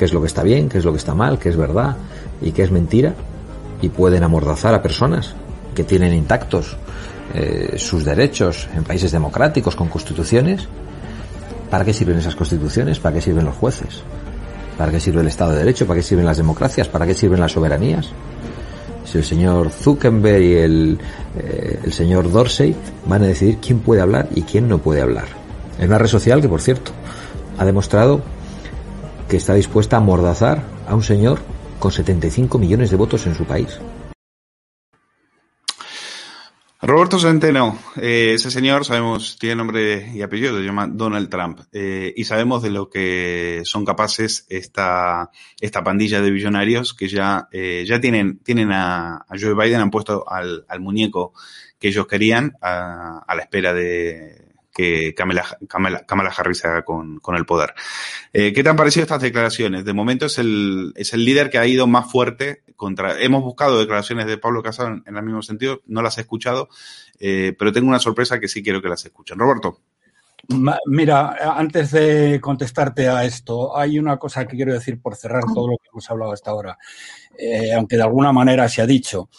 qué es lo que está bien, qué es lo que está mal, qué es verdad y qué es mentira, y pueden amordazar a personas que tienen intactos eh, sus derechos en países democráticos con constituciones. ¿Para qué sirven esas constituciones? ¿Para qué sirven los jueces? ¿Para qué sirve el Estado de Derecho? ¿Para qué sirven las democracias? ¿Para qué sirven las soberanías? Si el señor Zuckerberg y el, eh, el señor Dorsey van a decidir quién puede hablar y quién no puede hablar. En una red social que, por cierto, ha demostrado que está dispuesta a mordazar a un señor con 75 millones de votos en su país. Roberto Centeno, eh, ese señor sabemos, tiene nombre y apellido, se llama Donald Trump, eh, y sabemos de lo que son capaces esta, esta pandilla de billonarios que ya, eh, ya tienen, tienen a, Joe Biden, han puesto al, muñeco que ellos querían a la espera de, que Kamala, Kamala, Harris haga con, el poder. Eh, ¿Qué te han parecido estas declaraciones? De momento es el, es el líder que ha ido más fuerte contra... Hemos buscado declaraciones de Pablo Casado en, el mismo sentido, no las he escuchado, eh, pero tengo una sorpresa que sí quiero que las escuchen. Roberto. Mira, antes de contestarte a esto, hay una cosa que quiero decir por cerrar todo lo que hemos hablado hasta ahora, eh, aunque de alguna manera se ha dicho.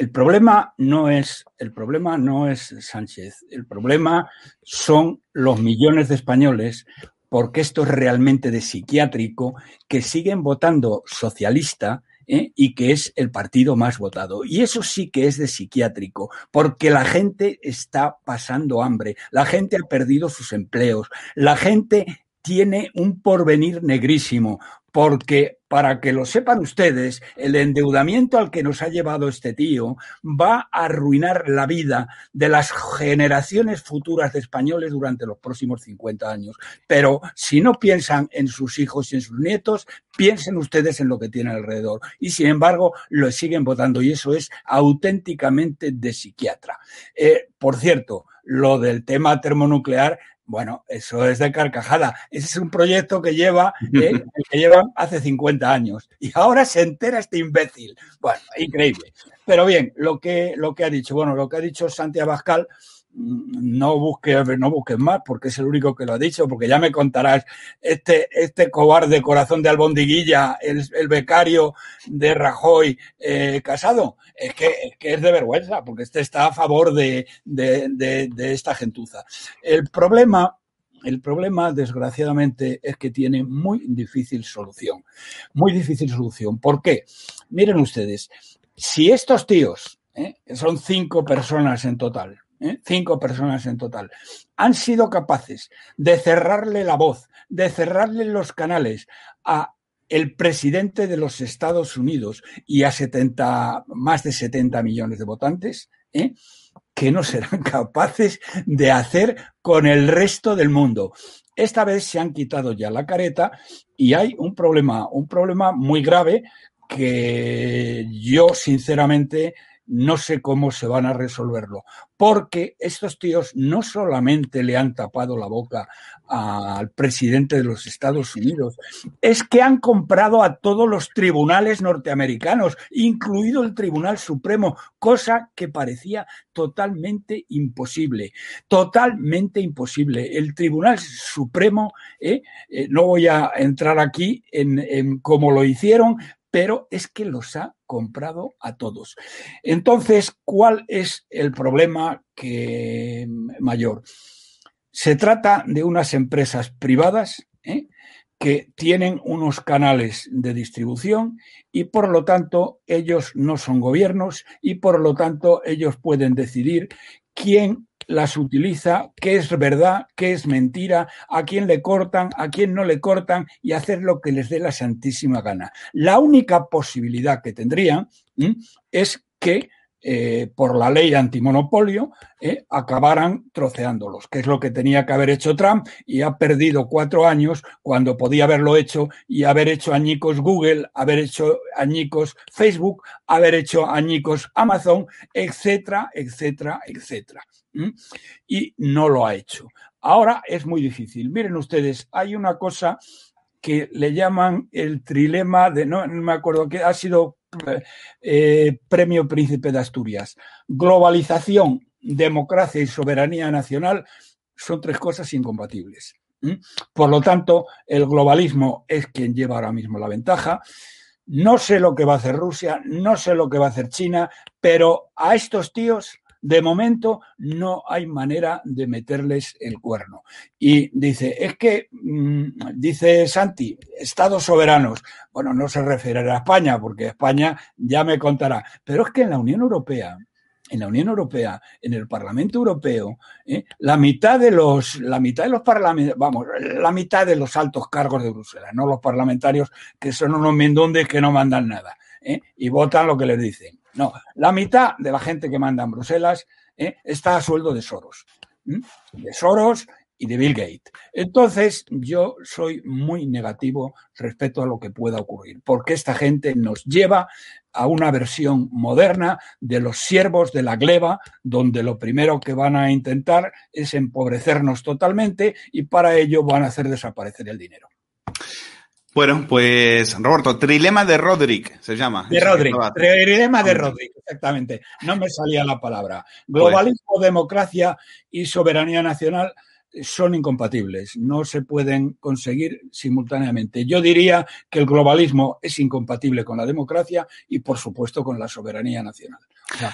El problema no es el problema no es Sánchez, el problema son los millones de españoles porque esto es realmente de psiquiátrico que siguen votando socialista ¿eh? y que es el partido más votado. Y eso sí que es de psiquiátrico, porque la gente está pasando hambre, la gente ha perdido sus empleos, la gente tiene un porvenir negrísimo, porque para que lo sepan ustedes, el endeudamiento al que nos ha llevado este tío va a arruinar la vida de las generaciones futuras de españoles durante los próximos 50 años. Pero si no piensan en sus hijos y en sus nietos, piensen ustedes en lo que tienen alrededor. Y sin embargo, lo siguen votando y eso es auténticamente de psiquiatra. Eh, por cierto, lo del tema termonuclear bueno, eso es de carcajada. Ese es un proyecto que lleva, eh, <laughs> que llevan hace 50 años. Y ahora se entera este imbécil. Bueno, increíble. Pero bien, lo que, lo que ha dicho, bueno, lo que ha dicho Santiago Abascal no busques, no busques más, porque es el único que lo ha dicho, porque ya me contarás, este, este cobarde corazón de albondiguilla, el, el becario de Rajoy eh, casado, es que, es de vergüenza, porque este está a favor de, de, de, de esta gentuza. El problema el problema, desgraciadamente, es que tiene muy difícil solución. Muy difícil solución. ¿Por qué? Miren ustedes, si estos tíos, ¿eh? son cinco personas en total, ¿eh? cinco personas en total, han sido capaces de cerrarle la voz, de cerrarle los canales a el presidente de los Estados Unidos y a 70, más de 70 millones de votantes, ¿eh? que no serán <laughs> capaces de hacer con el resto del mundo. Esta vez se han quitado ya la careta y hay un problema, un problema muy grave que yo sinceramente no sé cómo se van a resolverlo, porque estos tíos no solamente le han tapado la boca al presidente de los Estados Unidos, es que han comprado a todos los tribunales norteamericanos, incluido el Tribunal Supremo, cosa que parecía totalmente imposible, totalmente imposible. El Tribunal Supremo, eh, eh, no voy a entrar aquí en, cómo lo hicieron, pero es que los ha comprado a todos. Entonces, ¿cuál es el problema que mayor? Se trata de unas empresas privadas ¿eh? que tienen unos canales de distribución y por lo tanto ellos no son gobiernos y por lo tanto ellos pueden decidir quién las utiliza, qué es verdad, qué es mentira, a quién le cortan, a quién no le cortan y hacer lo que les dé la santísima gana. La única posibilidad que tendrían es que eh, por la ley antimonopolio, eh, acabaran troceándolos, que es lo que tenía que haber hecho Trump y ha perdido cuatro años cuando podía haberlo hecho y haber hecho añicos Google, haber hecho añicos Facebook, haber hecho añicos Amazon, etcétera, etcétera, etcétera. Y no lo ha hecho. Ahora es muy difícil. Miren ustedes, hay una cosa que le llaman el trilema de, no, me acuerdo, que ha sido eh, Premio Príncipe de Asturias. Globalización, democracia y soberanía nacional son tres cosas incompatibles. Por lo tanto, el globalismo es quien lleva ahora mismo la ventaja. No sé lo que va a hacer Rusia, no sé lo que va a hacer China, pero a estos tíos de momento no hay manera de meterles el cuerno. Y dice, es que, mm, dice Santi, estados soberanos. Bueno, no se refiere a España, porque España ya me contará. Pero es que en la Unión Europea, en la Unión Europea, en el Parlamento Europeo, ¿eh? la mitad de los, la mitad de los parlamentarios, vamos, la mitad de los altos cargos de Bruselas, no los parlamentarios que son unos mindundes que no mandan nada ¿eh? y votan lo que les dicen. No, la mitad de la gente que manda en Bruselas ¿eh? está a sueldo de Soros. De Soros y de Bill Gates. Entonces, yo soy muy negativo respecto a lo que pueda ocurrir, porque esta gente nos lleva a una versión moderna de los siervos de la gleba, donde lo primero que van a intentar es empobrecernos totalmente y para ello van a hacer desaparecer el dinero. Bueno, pues Roberto, Trilema de Roderick se llama. De Roderick, Trilema de Roderick, exactamente. No me salía la palabra. Globalismo, democracia y soberanía nacional son incompatibles, no se pueden conseguir simultáneamente. Yo diría que el globalismo es incompatible con la democracia y, por supuesto, con la soberanía nacional.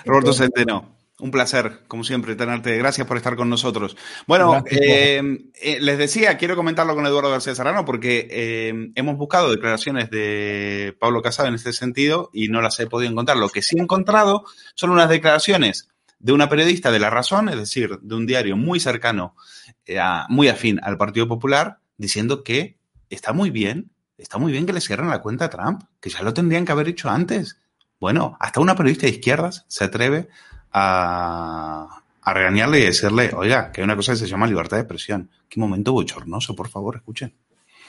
Roberto Centeno. Un placer, como siempre, tenerte. Gracias por estar con nosotros. Bueno, eh, eh, les decía, quiero comentarlo con Eduardo García Serrano porque eh, hemos buscado declaraciones de Pablo Casado en este sentido y no las he podido encontrar. Lo que sí he encontrado son unas declaraciones de una periodista de La Razón, es decir, de un diario muy cercano, muy afín al Partido Popular, diciendo que está muy bien, está muy bien que le cierren la cuenta a Trump, que ya lo tendrían que haber hecho antes. Bueno, hasta una periodista de izquierdas se atreve a, regañarle y decirle, oiga, que hay una cosa que se llama libertad de expresión. Qué momento bochornoso, por favor, escuchen.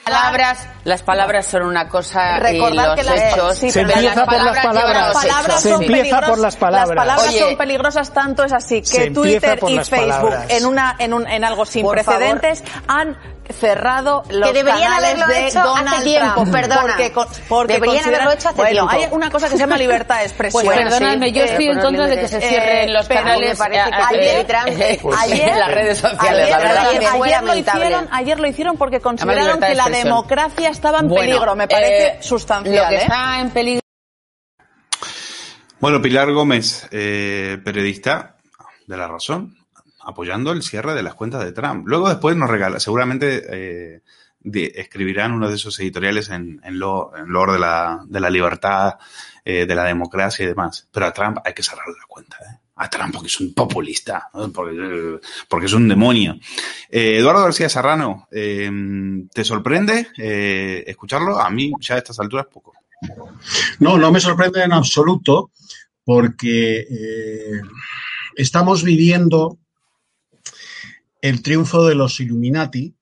Palabras, las palabras son una cosa Recordar que las, hechos, se empieza por las palabras. se empieza por las palabras. Las palabras son peligrosas tanto es así que Twitter y Facebook en una en un en algo sin precedentes han cerrado los que deberían canales haberlo de hecho Donald hace tiempo, Trump, perdona. Porque, porque deberían haberlo hecho hace bueno, tiempo. hay una cosa que se llama libertad de expresión. Pues perdóname, yo estoy en contra de que se cierren los pero canales me parece que a- a- ayer, eh, pues, ayer- en las redes sociales, ayer, la verdad ayer- ayer lo hicieron, ayer lo hicieron porque consideraron de que la democracia estaba en Bueno, peligro. Me parece eh, sustancial. Lo que ¿eh? está en peligro Bueno, Pilar Gómez, eh, periodista de La Razón, apoyando el cierre de las cuentas de Trump. Luego después nos regala, seguramente eh, escribirán uno de esos editoriales en, en, lo, en loor de la, de la libertad, eh, de la democracia y demás. Pero a Trump hay que cerrarle la cuenta. ¿eh? A Trump porque es un populista, porque, porque es un demonio. Eh, Eduardo García Serrano, ¿te sorprende escucharlo? A mí ya a estas alturas poco. No, no me sorprende en absoluto porque estamos viviendo el triunfo de los Illuminati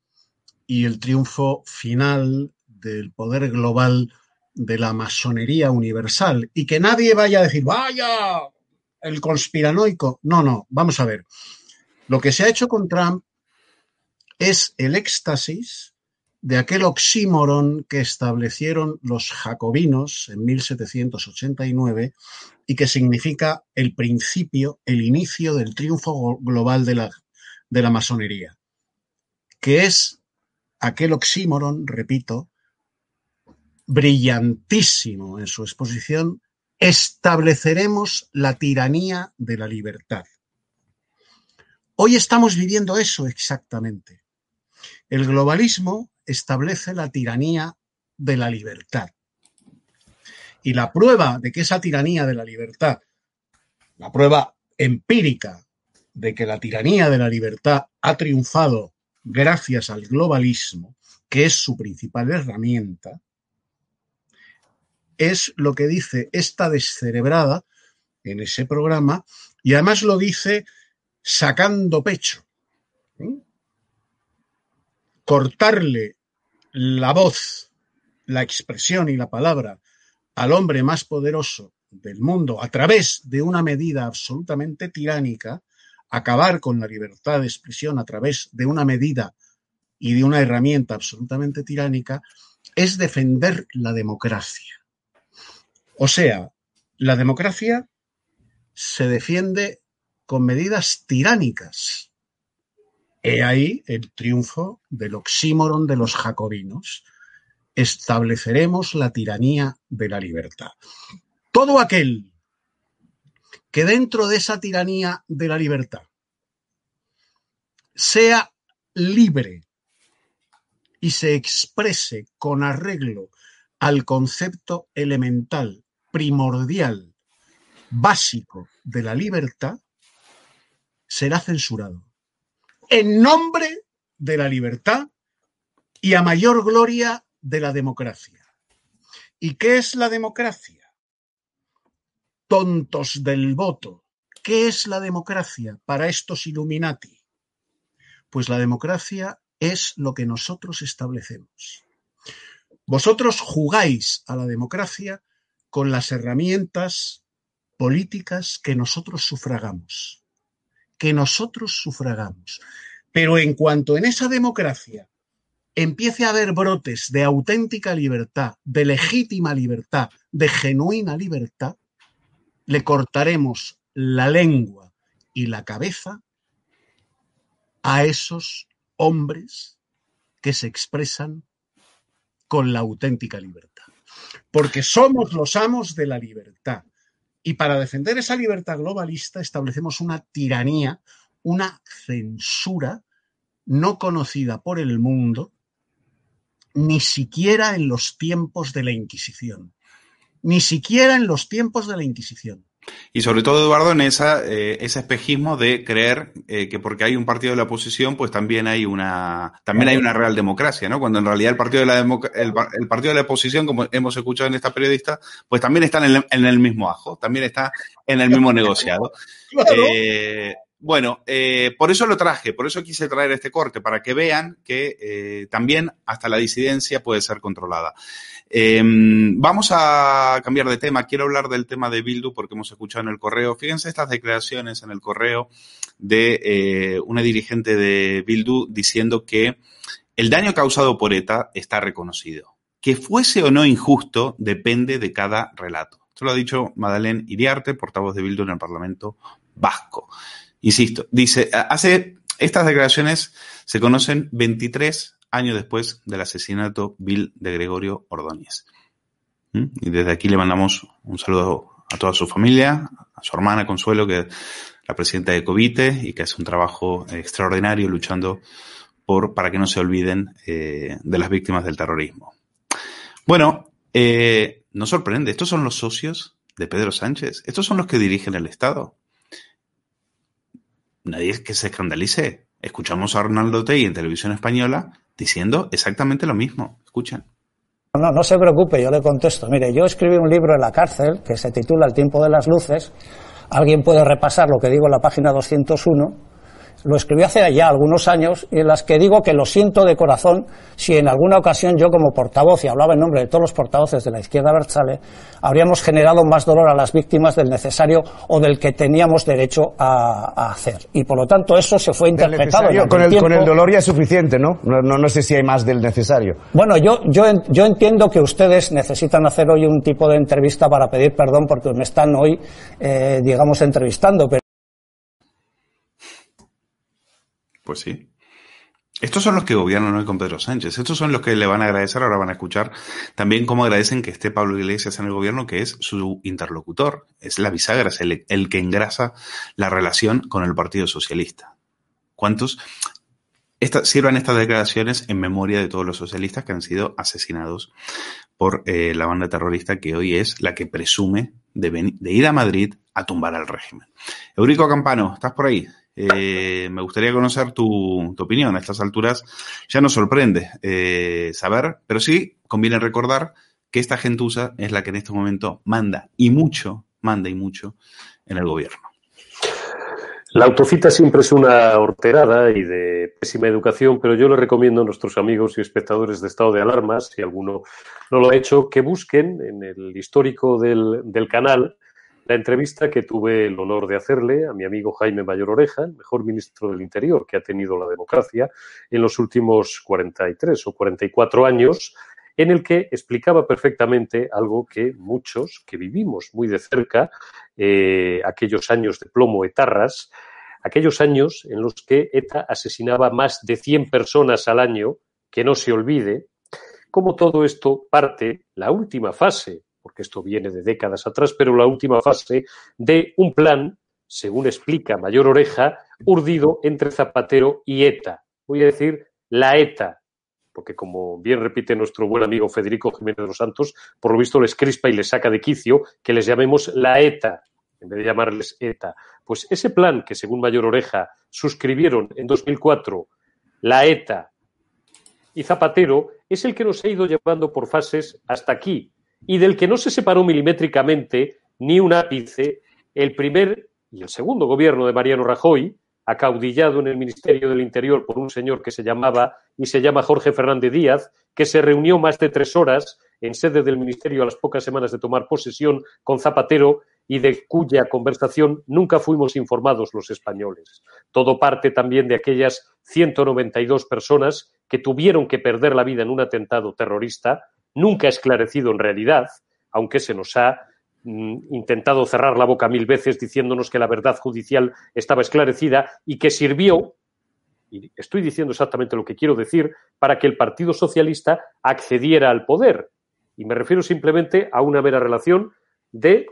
y el triunfo final del poder global de la masonería universal. Y que nadie vaya a decir, vaya, el conspiranoico. No, no, vamos a ver. Lo que se ha hecho con Trump es el éxtasis de aquel oxímoron que establecieron los jacobinos en 1789 y que significa el principio, el inicio del triunfo global de la, de la masonería, que es aquel oxímoron, repito, brillantísimo en su exposición, estableceremos la tiranía de la libertad. Hoy estamos viviendo eso exactamente. El globalismo establece la tiranía de la libertad. Y la prueba de que esa tiranía de la libertad, la prueba empírica de que la tiranía de la libertad ha triunfado gracias al globalismo, que es su principal herramienta, es lo que dice esta descerebrada en ese programa y además lo dice sacando pecho. Cortarle la voz, la expresión y la palabra al hombre más poderoso del mundo a través de una medida absolutamente tiránica, acabar con la libertad de expresión a través de una medida y de una herramienta absolutamente tiránica, es defender la democracia. O sea, la democracia se defiende con medidas tiránicas. He ahí el triunfo del oxímoron de los jacobinos. Estableceremos la tiranía de la libertad. Todo aquel que dentro de esa tiranía de la libertad sea libre y se exprese con arreglo al concepto elemental primordial, básico de la libertad, será censurado. En nombre de la libertad y a mayor gloria de la democracia. ¿Y qué es la democracia? Tontos del voto. ¿Qué es la democracia para estos Illuminati? Pues la democracia es lo que nosotros establecemos. Vosotros jugáis a la democracia con las herramientas políticas que nosotros sufragamos, que nosotros sufragamos. Pero en cuanto en esa democracia empiece a haber brotes de auténtica libertad, de legítima libertad, de genuina libertad, le cortaremos la lengua y la cabeza a esos hombres que se expresan con la auténtica libertad porque somos los amos de la libertad. Y para defender esa libertad globalista establecemos una tiranía, una censura no conocida por el mundo, ni siquiera en los tiempos de la Inquisición. Ni siquiera en los tiempos de la Inquisición. Y sobre todo, Eduardo, en esa, eh, ese espejismo de creer eh, que porque hay un partido de la oposición, pues también hay una también hay una real democracia, ¿no? Cuando en realidad el partido de la el, partido de la oposición, como hemos escuchado en esta periodista, pues también está en el, en el mismo ajo, también está en el mismo negociado. <laughs> Eh, bueno, por eso lo traje, por eso quise traer este corte, para que vean que también hasta la disidencia puede ser controlada. Em, vamos a cambiar de tema. Quiero hablar del tema de Bildu porque hemos escuchado en el correo. Fíjense estas declaraciones en el correo de eh, una dirigente de Bildu diciendo que el daño causado por ETA está reconocido. Que fuese o no injusto depende de cada relato. Esto lo ha dicho Madeleine Iriarte, portavoz de Bildu en el Parlamento Vasco. Insisto, dice, hace estas declaraciones se conocen 23 años después del asesinato vil de Gregorio Ordóñez. ¿Mm? Y desde aquí le mandamos un saludo a toda su familia, a su hermana Consuelo, que es la presidenta de Covite y que hace un trabajo extraordinario luchando por, para que no se olviden eh, de las víctimas del terrorismo. Bueno, eh, nos sorprende, estos son los socios de Pedro Sánchez, estos son los que dirigen el Estado. Nadie es que se escandalice. Escuchamos a Arnaldo Tey en televisión española diciendo exactamente lo mismo. Escuchen. No, no se preocupe, yo le contesto. Mire, yo escribí un libro en la cárcel que se titula El tiempo de las luces, alguien puede repasar lo que digo en la página 201 lo escribí hace ya algunos años, en las que digo que lo siento de corazón si en alguna ocasión yo como portavoz, y hablaba en nombre de todos los portavoces de la izquierda Berchale, habríamos generado más dolor a las víctimas del necesario o del que teníamos derecho a, hacer. Y por lo tanto eso se fue interpretado. con, el, con el dolor ya es suficiente, ¿no? ¿no? ¿no? sé si hay más del necesario. Bueno, yo, yo, yo entiendo que ustedes necesitan hacer hoy un tipo de entrevista para pedir perdón porque me están hoy, eh, digamos, entrevistando. Pero pues sí. Estos son los que gobiernan hoy con Pedro Sánchez. Estos son los que le van a agradecer, ahora van a escuchar también cómo agradecen que esté Pablo Iglesias en el gobierno, que es su interlocutor. Es la bisagra, es el, que engrasa la relación con el Partido Socialista. ¿Cuántos sirvan estas declaraciones en memoria de todos los socialistas que han sido asesinados por eh, la banda terrorista que hoy es la que presume de, de ir a Madrid a tumbar al régimen? Eurico Campano, ¿estás por ahí? Eh, me gustaría conocer tu, opinión. A estas alturas ya nos sorprende eh, saber, pero sí conviene recordar que esta gentuza es la que en este momento manda y mucho, manda y mucho en el gobierno. La autocita siempre es una horterada y de pésima educación, pero yo le recomiendo a nuestros amigos y espectadores de estado de alarma, si alguno no lo ha hecho, que busquen en el histórico del, del canal la entrevista que tuve el honor de hacerle a mi amigo Jaime Mayor Oreja, el mejor ministro del Interior que ha tenido la democracia en los últimos 43 o 44 años, en el que explicaba perfectamente algo que muchos que vivimos muy de cerca, eh, aquellos años de plomo etarras, aquellos años en los que ETA asesinaba más de 100 personas al año, que no se olvide, cómo todo esto parte, la última fase porque esto viene de décadas atrás, pero la última fase de un plan, según explica Mayor Oreja, urdido entre Zapatero y ETA. Voy a decir la ETA, porque como bien repite nuestro buen amigo Federico Jiménez de los Santos, por lo visto les crispa y les saca de quicio que les llamemos la ETA, en vez de llamarles ETA. Pues ese plan que, según Mayor Oreja, suscribieron en 2004 la ETA y Zapatero, es el que nos ha ido llevando por fases hasta aquí, y del que no se separó milimétricamente ni un ápice el primer y el segundo gobierno de Mariano Rajoy, acaudillado en el Ministerio del Interior por un señor que se llamaba y se llama Jorge Fernández Díaz, que se reunió más de tres horas en sede del Ministerio a las pocas semanas de tomar posesión con Zapatero y de cuya conversación nunca fuimos informados los españoles. Todo parte también de aquellas 192 personas que tuvieron que perder la vida en un atentado terrorista nunca esclarecido en realidad, aunque se nos ha mm, intentado cerrar la boca mil veces diciéndonos que la verdad judicial estaba esclarecida y que sirvió, y estoy diciendo exactamente lo que quiero decir, para que el Partido Socialista accediera al poder. Y me refiero simplemente a una mera relación de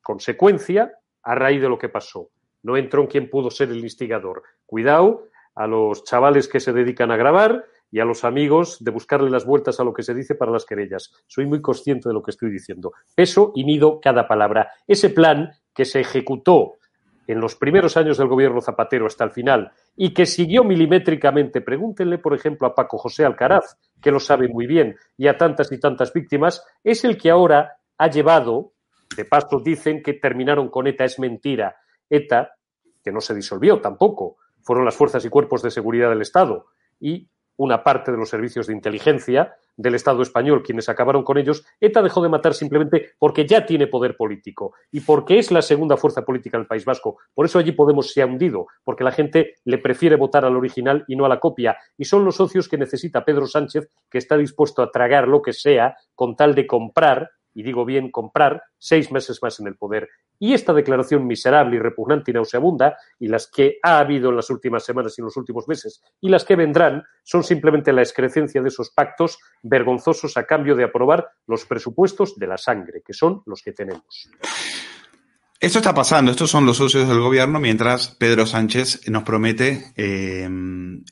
consecuencia a raíz de lo que pasó. No entró en quién pudo ser el instigador. Cuidado a los chavales que se dedican a grabar y a los amigos de buscarle las vueltas a lo que se dice para las querellas. Soy muy consciente de lo que estoy diciendo. Peso y mido cada palabra. Ese plan que se ejecutó en los primeros años del gobierno Zapatero hasta el final y que siguió milimétricamente, pregúntenle, por ejemplo, a Paco José Alcaraz, que lo sabe muy bien, y a tantas y tantas víctimas, es el que ahora ha llevado, de paso dicen que terminaron con ETA, es mentira. ETA, que no se disolvió tampoco, fueron las fuerzas y cuerpos de seguridad del Estado y una parte de los servicios de inteligencia del Estado español, quienes acabaron con ellos, ETA dejó de matar simplemente porque ya tiene poder político y porque es la segunda fuerza política del País Vasco. Por eso allí Podemos se ha hundido, porque la gente le prefiere votar al original y no a la copia. Y son los socios que necesita Pedro Sánchez, que está dispuesto a tragar lo que sea con tal de comprar y digo bien comprar, seis meses más en el poder. Y esta declaración miserable y repugnante y nauseabunda, y las que ha habido en las últimas semanas y en los últimos meses, y las que vendrán, son simplemente la excrecencia de esos pactos vergonzosos a cambio de aprobar los presupuestos de la sangre, que son los que tenemos. Esto está pasando, estos son los socios del gobierno, mientras Pedro Sánchez nos promete eh,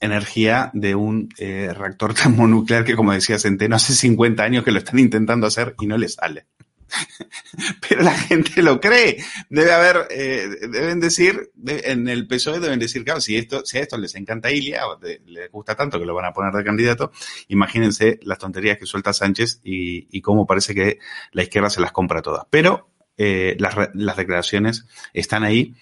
energía de un eh, reactor <laughs> termonuclear que, como decía Centeno, hace 50 años que lo están intentando hacer y no le sale. <laughs> Pero la gente lo cree. Debe haber, eh, deben decir, en el PSOE deben decir, claro, si esto, si a esto les encanta Ilia, o les gusta tanto que lo van a poner de candidato, imagínense las tonterías que suelta Sánchez y, y cómo parece que la izquierda se las compra todas. Pero eh, las, declaraciones están ahí.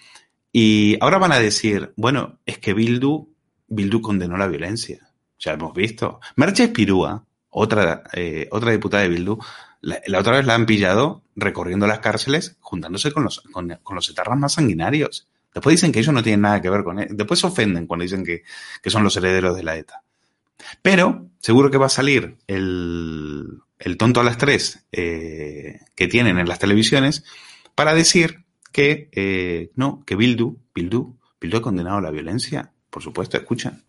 Y ahora van a decir, bueno, es que Bildu, Bildu condenó la violencia. Ya hemos visto. Merche Espirúa, otra, eh, otra diputada de Bildu, la, otra vez la han pillado recorriendo las cárceles, juntándose con los, con, los etarras más sanguinarios. Después dicen que ellos no tienen nada que ver con él. Después se ofenden cuando dicen que, que son los herederos de la ETA. Pero seguro que va a salir el, el tonto a las tres eh, que tienen en las televisiones para decir que eh, no, que Bildu, Bildu, Bildu ha condenado la violencia. Por supuesto, escuchan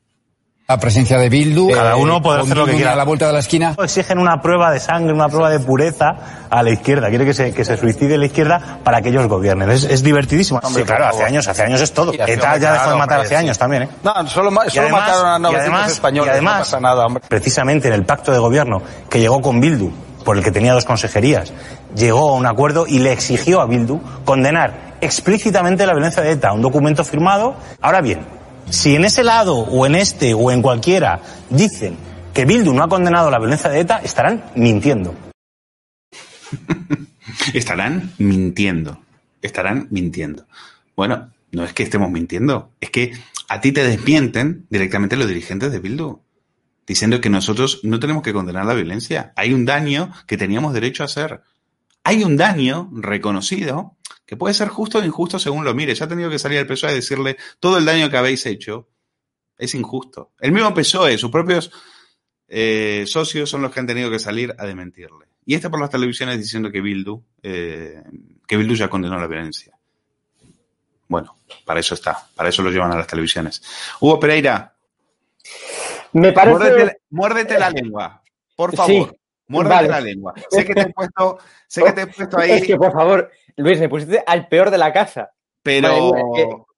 la presencia de Bildu. Cada uno eh, puede hacer lo que quiera. A la vuelta de la esquina. Exigen una prueba de sangre, una prueba de pureza a la izquierda. Quiere que se, que se suicide la izquierda para que ellos gobiernen. Es, es divertidísimo. sí, claro, hace años, hace años es todo. ETA ya dejó de matar hace años también, ¿eh? No, solo, solo mataron a 900 españoles. Y además, no pasa nada, hombre. precisamente en el pacto de gobierno que llegó con Bildu, por el que tenía dos consejerías, llegó a un acuerdo y le exigió a Bildu condenar explícitamente la violencia de ETA. Un documento firmado. Ahora bien, si en ese lado o en este o en cualquiera dicen que Bildu no ha condenado la violencia de ETA, estarán mintiendo. <laughs> estarán mintiendo. Estarán mintiendo. Bueno, no es que estemos mintiendo, es que a ti te desmienten directamente los dirigentes de Bildu, diciendo que nosotros no tenemos que condenar la violencia. Hay un daño que teníamos derecho a hacer. Hay un daño reconocido que puede ser justo o injusto según lo mire. Ya ha tenido que salir el PSOE a decirle todo el daño que habéis hecho es injusto. El mismo PSOE, sus propios eh, socios son los que han tenido que salir a desmentirle. Y este por las televisiones diciendo que Bildu, eh, que Bildu ya condenó la violencia. Bueno, para eso está, para eso lo llevan a las televisiones. Hugo Pereira. Me parece. Muérdete, la lengua, por favor. Muérdete la lengua. Sé que te he puesto, sé que te he puesto <laughs> ahí. Es que, por favor, Luis, me pusiste al peor de la casa. Pero.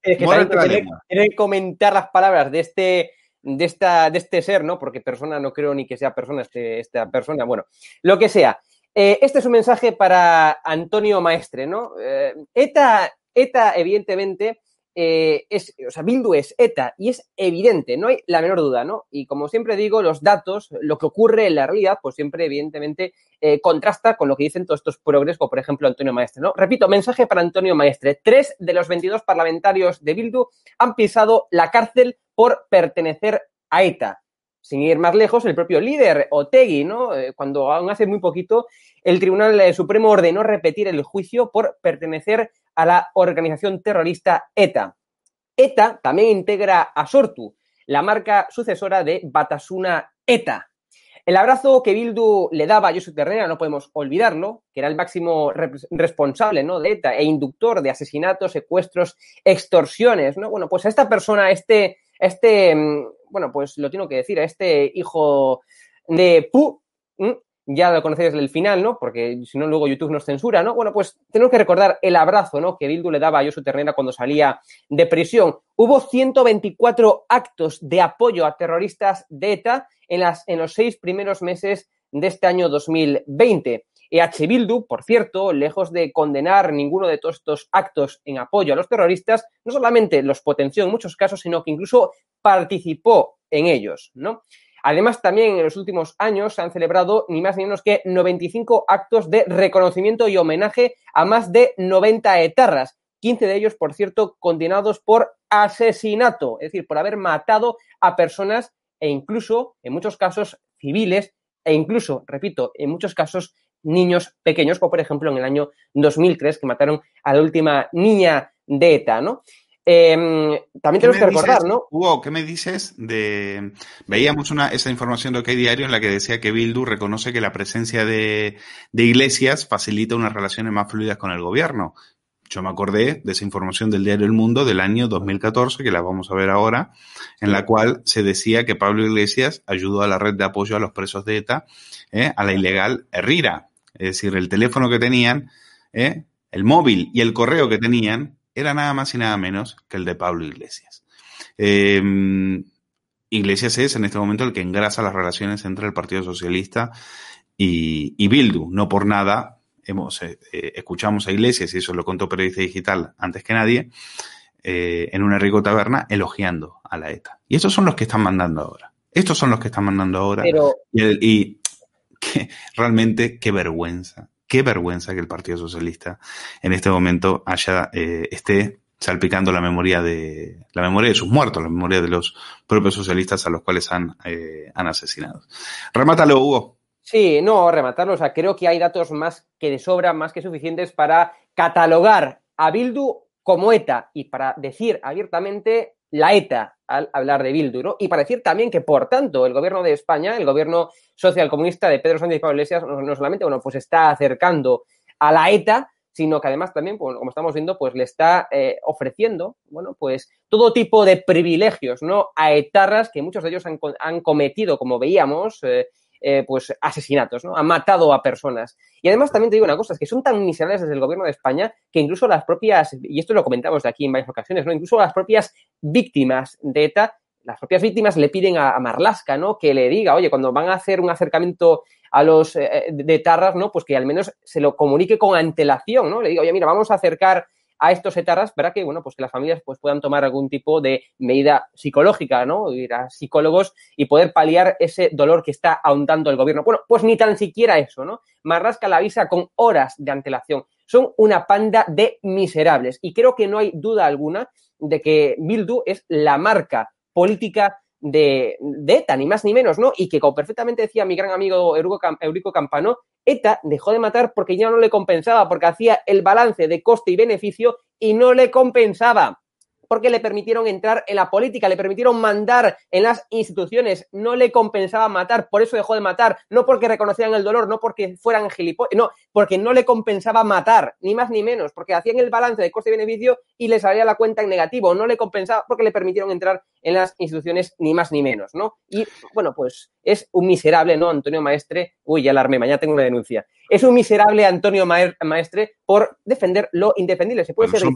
es que, también que comentar las palabras de este, de, esta, de este ser, ¿no? Porque persona no creo ni que sea persona, este, esta persona. Bueno, lo que sea. Eh, este es un mensaje para Antonio Maestre, ¿no? Eh, ETA, ETA, evidentemente, eh, es, o sea, Bildu es ETA y es evidente, no hay la menor duda, ¿no? Y como siempre digo, los datos, lo que ocurre en la realidad, pues siempre, evidentemente, eh, contrasta con lo que dicen todos estos progresos, por ejemplo, Antonio Maestre, ¿no? Repito, mensaje para Antonio Maestre. Tres de los 22 parlamentarios de Bildu han pisado la cárcel por pertenecer a ETA. Sin ir más lejos, el propio líder, Otegui, ¿no? Eh, cuando aún hace muy poquito el Tribunal Supremo ordenó repetir el juicio por pertenecer a la organización terrorista ETA. ETA también integra a Sortu, la marca sucesora de Batasuna ETA. El abrazo que Bildu le daba a Josu Terrera, no podemos olvidarlo, que era el máximo responsable ¿no? de ETA e inductor de asesinatos, secuestros, extorsiones. ¿no? Bueno, pues a esta persona, este, este, mm, bueno, pues lo tengo que decir, a este hijo de Pu, ya lo conocéis el final, ¿no? Porque si no, luego YouTube nos censura, ¿no? Bueno, pues tenemos que recordar el abrazo, ¿no? Que Bildu le daba a Josu Ternera cuando salía de prisión. Hubo 124 actos de apoyo a terroristas de ETA en, las, en los seis primeros meses de este año 2020. EH Bildu, por cierto, lejos de condenar ninguno de todos estos actos en apoyo a los terroristas, no solamente los potenció en muchos casos, sino que incluso participó en ellos, ¿no? Además, también en los últimos años se han celebrado ni más ni menos que 95 actos de reconocimiento y homenaje a más de 90 etarras, 15 de ellos, por cierto, condenados por asesinato, es decir, por haber matado a personas e incluso, en muchos casos, civiles e incluso, repito, en muchos casos, niños pequeños, como por ejemplo en el año 2003, que mataron a la última niña de ETA, ¿no? Em, también tenemos que recordar, ¿no? Hugo, ¿qué me dices de... Veíamos una, esa información de OK Diario en la que decía que Bildu reconoce que la presencia de, iglesias facilita unas relaciones más fluidas con el gobierno. Yo me acordé de esa información del diario El Mundo del año 2014, que la vamos a ver ahora, en la cual se decía que Pablo Iglesias ayudó a la red de apoyo a los presos de ETA, ¿eh? a la ilegal Herrera. Es decir, el teléfono que tenían, ¿eh? el móvil y el correo que tenían era nada más y nada menos que el de Pablo Iglesias. Em, Iglesias es en este momento el que engrasa las relaciones entre el Partido Socialista y, Bildu. No por nada hemos, eh, eh, escuchamos a Iglesias, y eso lo contó Periodista Digital antes que nadie, eh, en una rico taberna elogiando a la ETA. Y estos son los que están mandando ahora. Estos son los que están mandando ahora. Y, realmente qué vergüenza qué vergüenza que el Partido Socialista en este momento haya, eh, esté salpicando la memoria de, la memoria de sus muertos, la memoria de los propios socialistas a los cuales han, eh, han asesinado. Remátalo, Hugo. Sí, no, rematarlo. O sea, creo que hay datos más que de sobra, más que suficientes para catalogar a Bildu como ETA y para decir abiertamente la ETA al hablar de Bildu, ¿no? Y para decir también que, por tanto, el gobierno de España, el gobierno socialcomunista de Pedro Sánchez y Pablo Iglesias, no, solamente, bueno, pues está acercando a la ETA, sino que además también, pues, como estamos viendo, pues le está eh, ofreciendo, bueno, pues todo tipo de privilegios, ¿no? A etarras que muchos de ellos han, han cometido, como veíamos, eh, eh, pues asesinatos, ¿no? Ha matado a personas. Y además también te digo una cosa, es que son tan miserables desde el gobierno de España que incluso las propias, y esto lo comentamos de aquí en varias ocasiones, ¿no? Incluso las propias víctimas de ETA, las propias víctimas le piden a, Marlasca, ¿no? Que le diga, oye, cuando van a hacer un acercamiento a los eh, de Tarras, ¿no? Pues que al menos se lo comunique con antelación, ¿no? Le diga, oye, mira, vamos a acercar a estos etarras para que, bueno, pues que las familias pues, puedan tomar algún tipo de medida psicológica, ¿no? Ir a psicólogos y poder paliar ese dolor que está ahondando el gobierno. Bueno, pues ni tan siquiera eso, ¿no? Marrasca la avisa con horas de antelación. Son una panda de miserables y creo que no hay duda alguna de que Bildu es la marca política de, ETA, ni más ni menos, ¿no? Y que, como perfectamente decía mi gran amigo Eurico Campano, ETA dejó de matar porque ya no le compensaba, porque hacía el balance de coste y beneficio y no le compensaba porque le permitieron entrar en la política, le permitieron mandar en las instituciones, no le compensaba matar, por eso dejó de matar, no porque reconocían el dolor, no porque fueran gilipollas, no, porque no le compensaba matar, ni más ni menos, porque hacían el balance de coste y beneficio y le salía la cuenta en negativo, no le compensaba porque le permitieron entrar en las instituciones ni más ni menos, ¿no? Y bueno, pues es un miserable, ¿no? Antonio Maestre, uy, ya alarmé, mañana tengo una denuncia. Es un miserable Antonio Maestre por defender lo indefendible. Se puede ser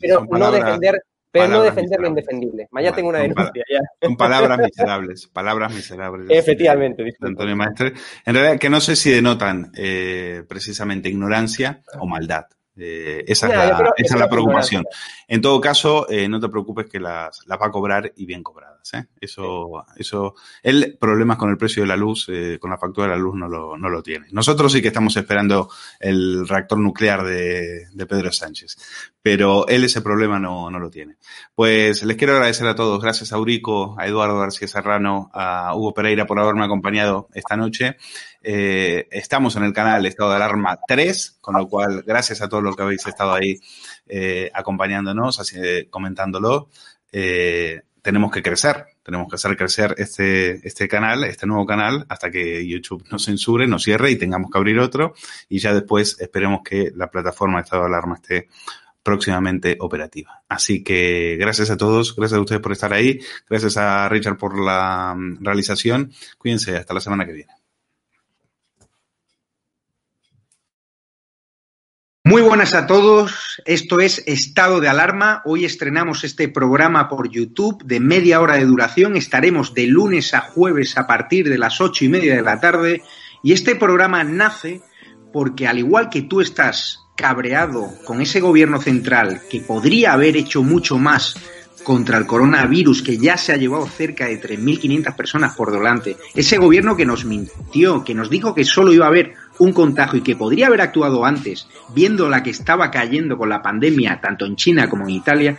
pero no defender pero no defender lo indefendible. Mañana tengo una denuncia. Ya. Son palabras miserables, palabras miserables. Efectivamente. Antonio Maestre. En realidad, que no sé si denotan eh, precisamente ignorancia o maldad. Eh, esa, es la, preocupación. En todo caso, eh, no te preocupes que las, las, va a cobrar y bien cobradas. ¿eh? Eso, eso, el problema con el precio de la luz, con la factura de la luz no lo, no lo tiene. Nosotros sí que estamos esperando el reactor nuclear de, de Pedro Sánchez, pero él ese problema no, no lo tiene. Pues les quiero agradecer a todos. Gracias a Eurico, a Eduardo García Serrano, a Hugo Pereira por haberme acompañado esta noche. Eh, estamos en el canal Estado de Alarma 3, con lo cual, gracias a todos los que habéis estado ahí eh, acompañándonos, así, comentándolo. Eh, tenemos que crecer, tenemos que hacer crecer este, este canal, este nuevo canal, hasta que YouTube nos censure, nos cierre y tengamos que abrir otro. Y ya después esperemos que la plataforma Estado de Alarma esté próximamente operativa. Así que gracias a todos, gracias a ustedes por estar ahí, gracias a Richard por la mm, realización. Cuídense, hasta la semana que viene. Muy buenas a todos, esto es Estado de Alarma. Hoy estrenamos este programa por YouTube de media hora de duración. Estaremos de lunes a jueves a partir de las ocho y media de la tarde. Y este programa nace porque al igual que tú estás cabreado con ese gobierno central que podría haber hecho mucho más contra el coronavirus que ya se ha llevado cerca de 3.500 personas por delante, ese gobierno que nos mintió, que nos dijo que solo iba a haber un contagio y que podría haber actuado antes, viendo la que estaba cayendo con la pandemia tanto en China como en Italia,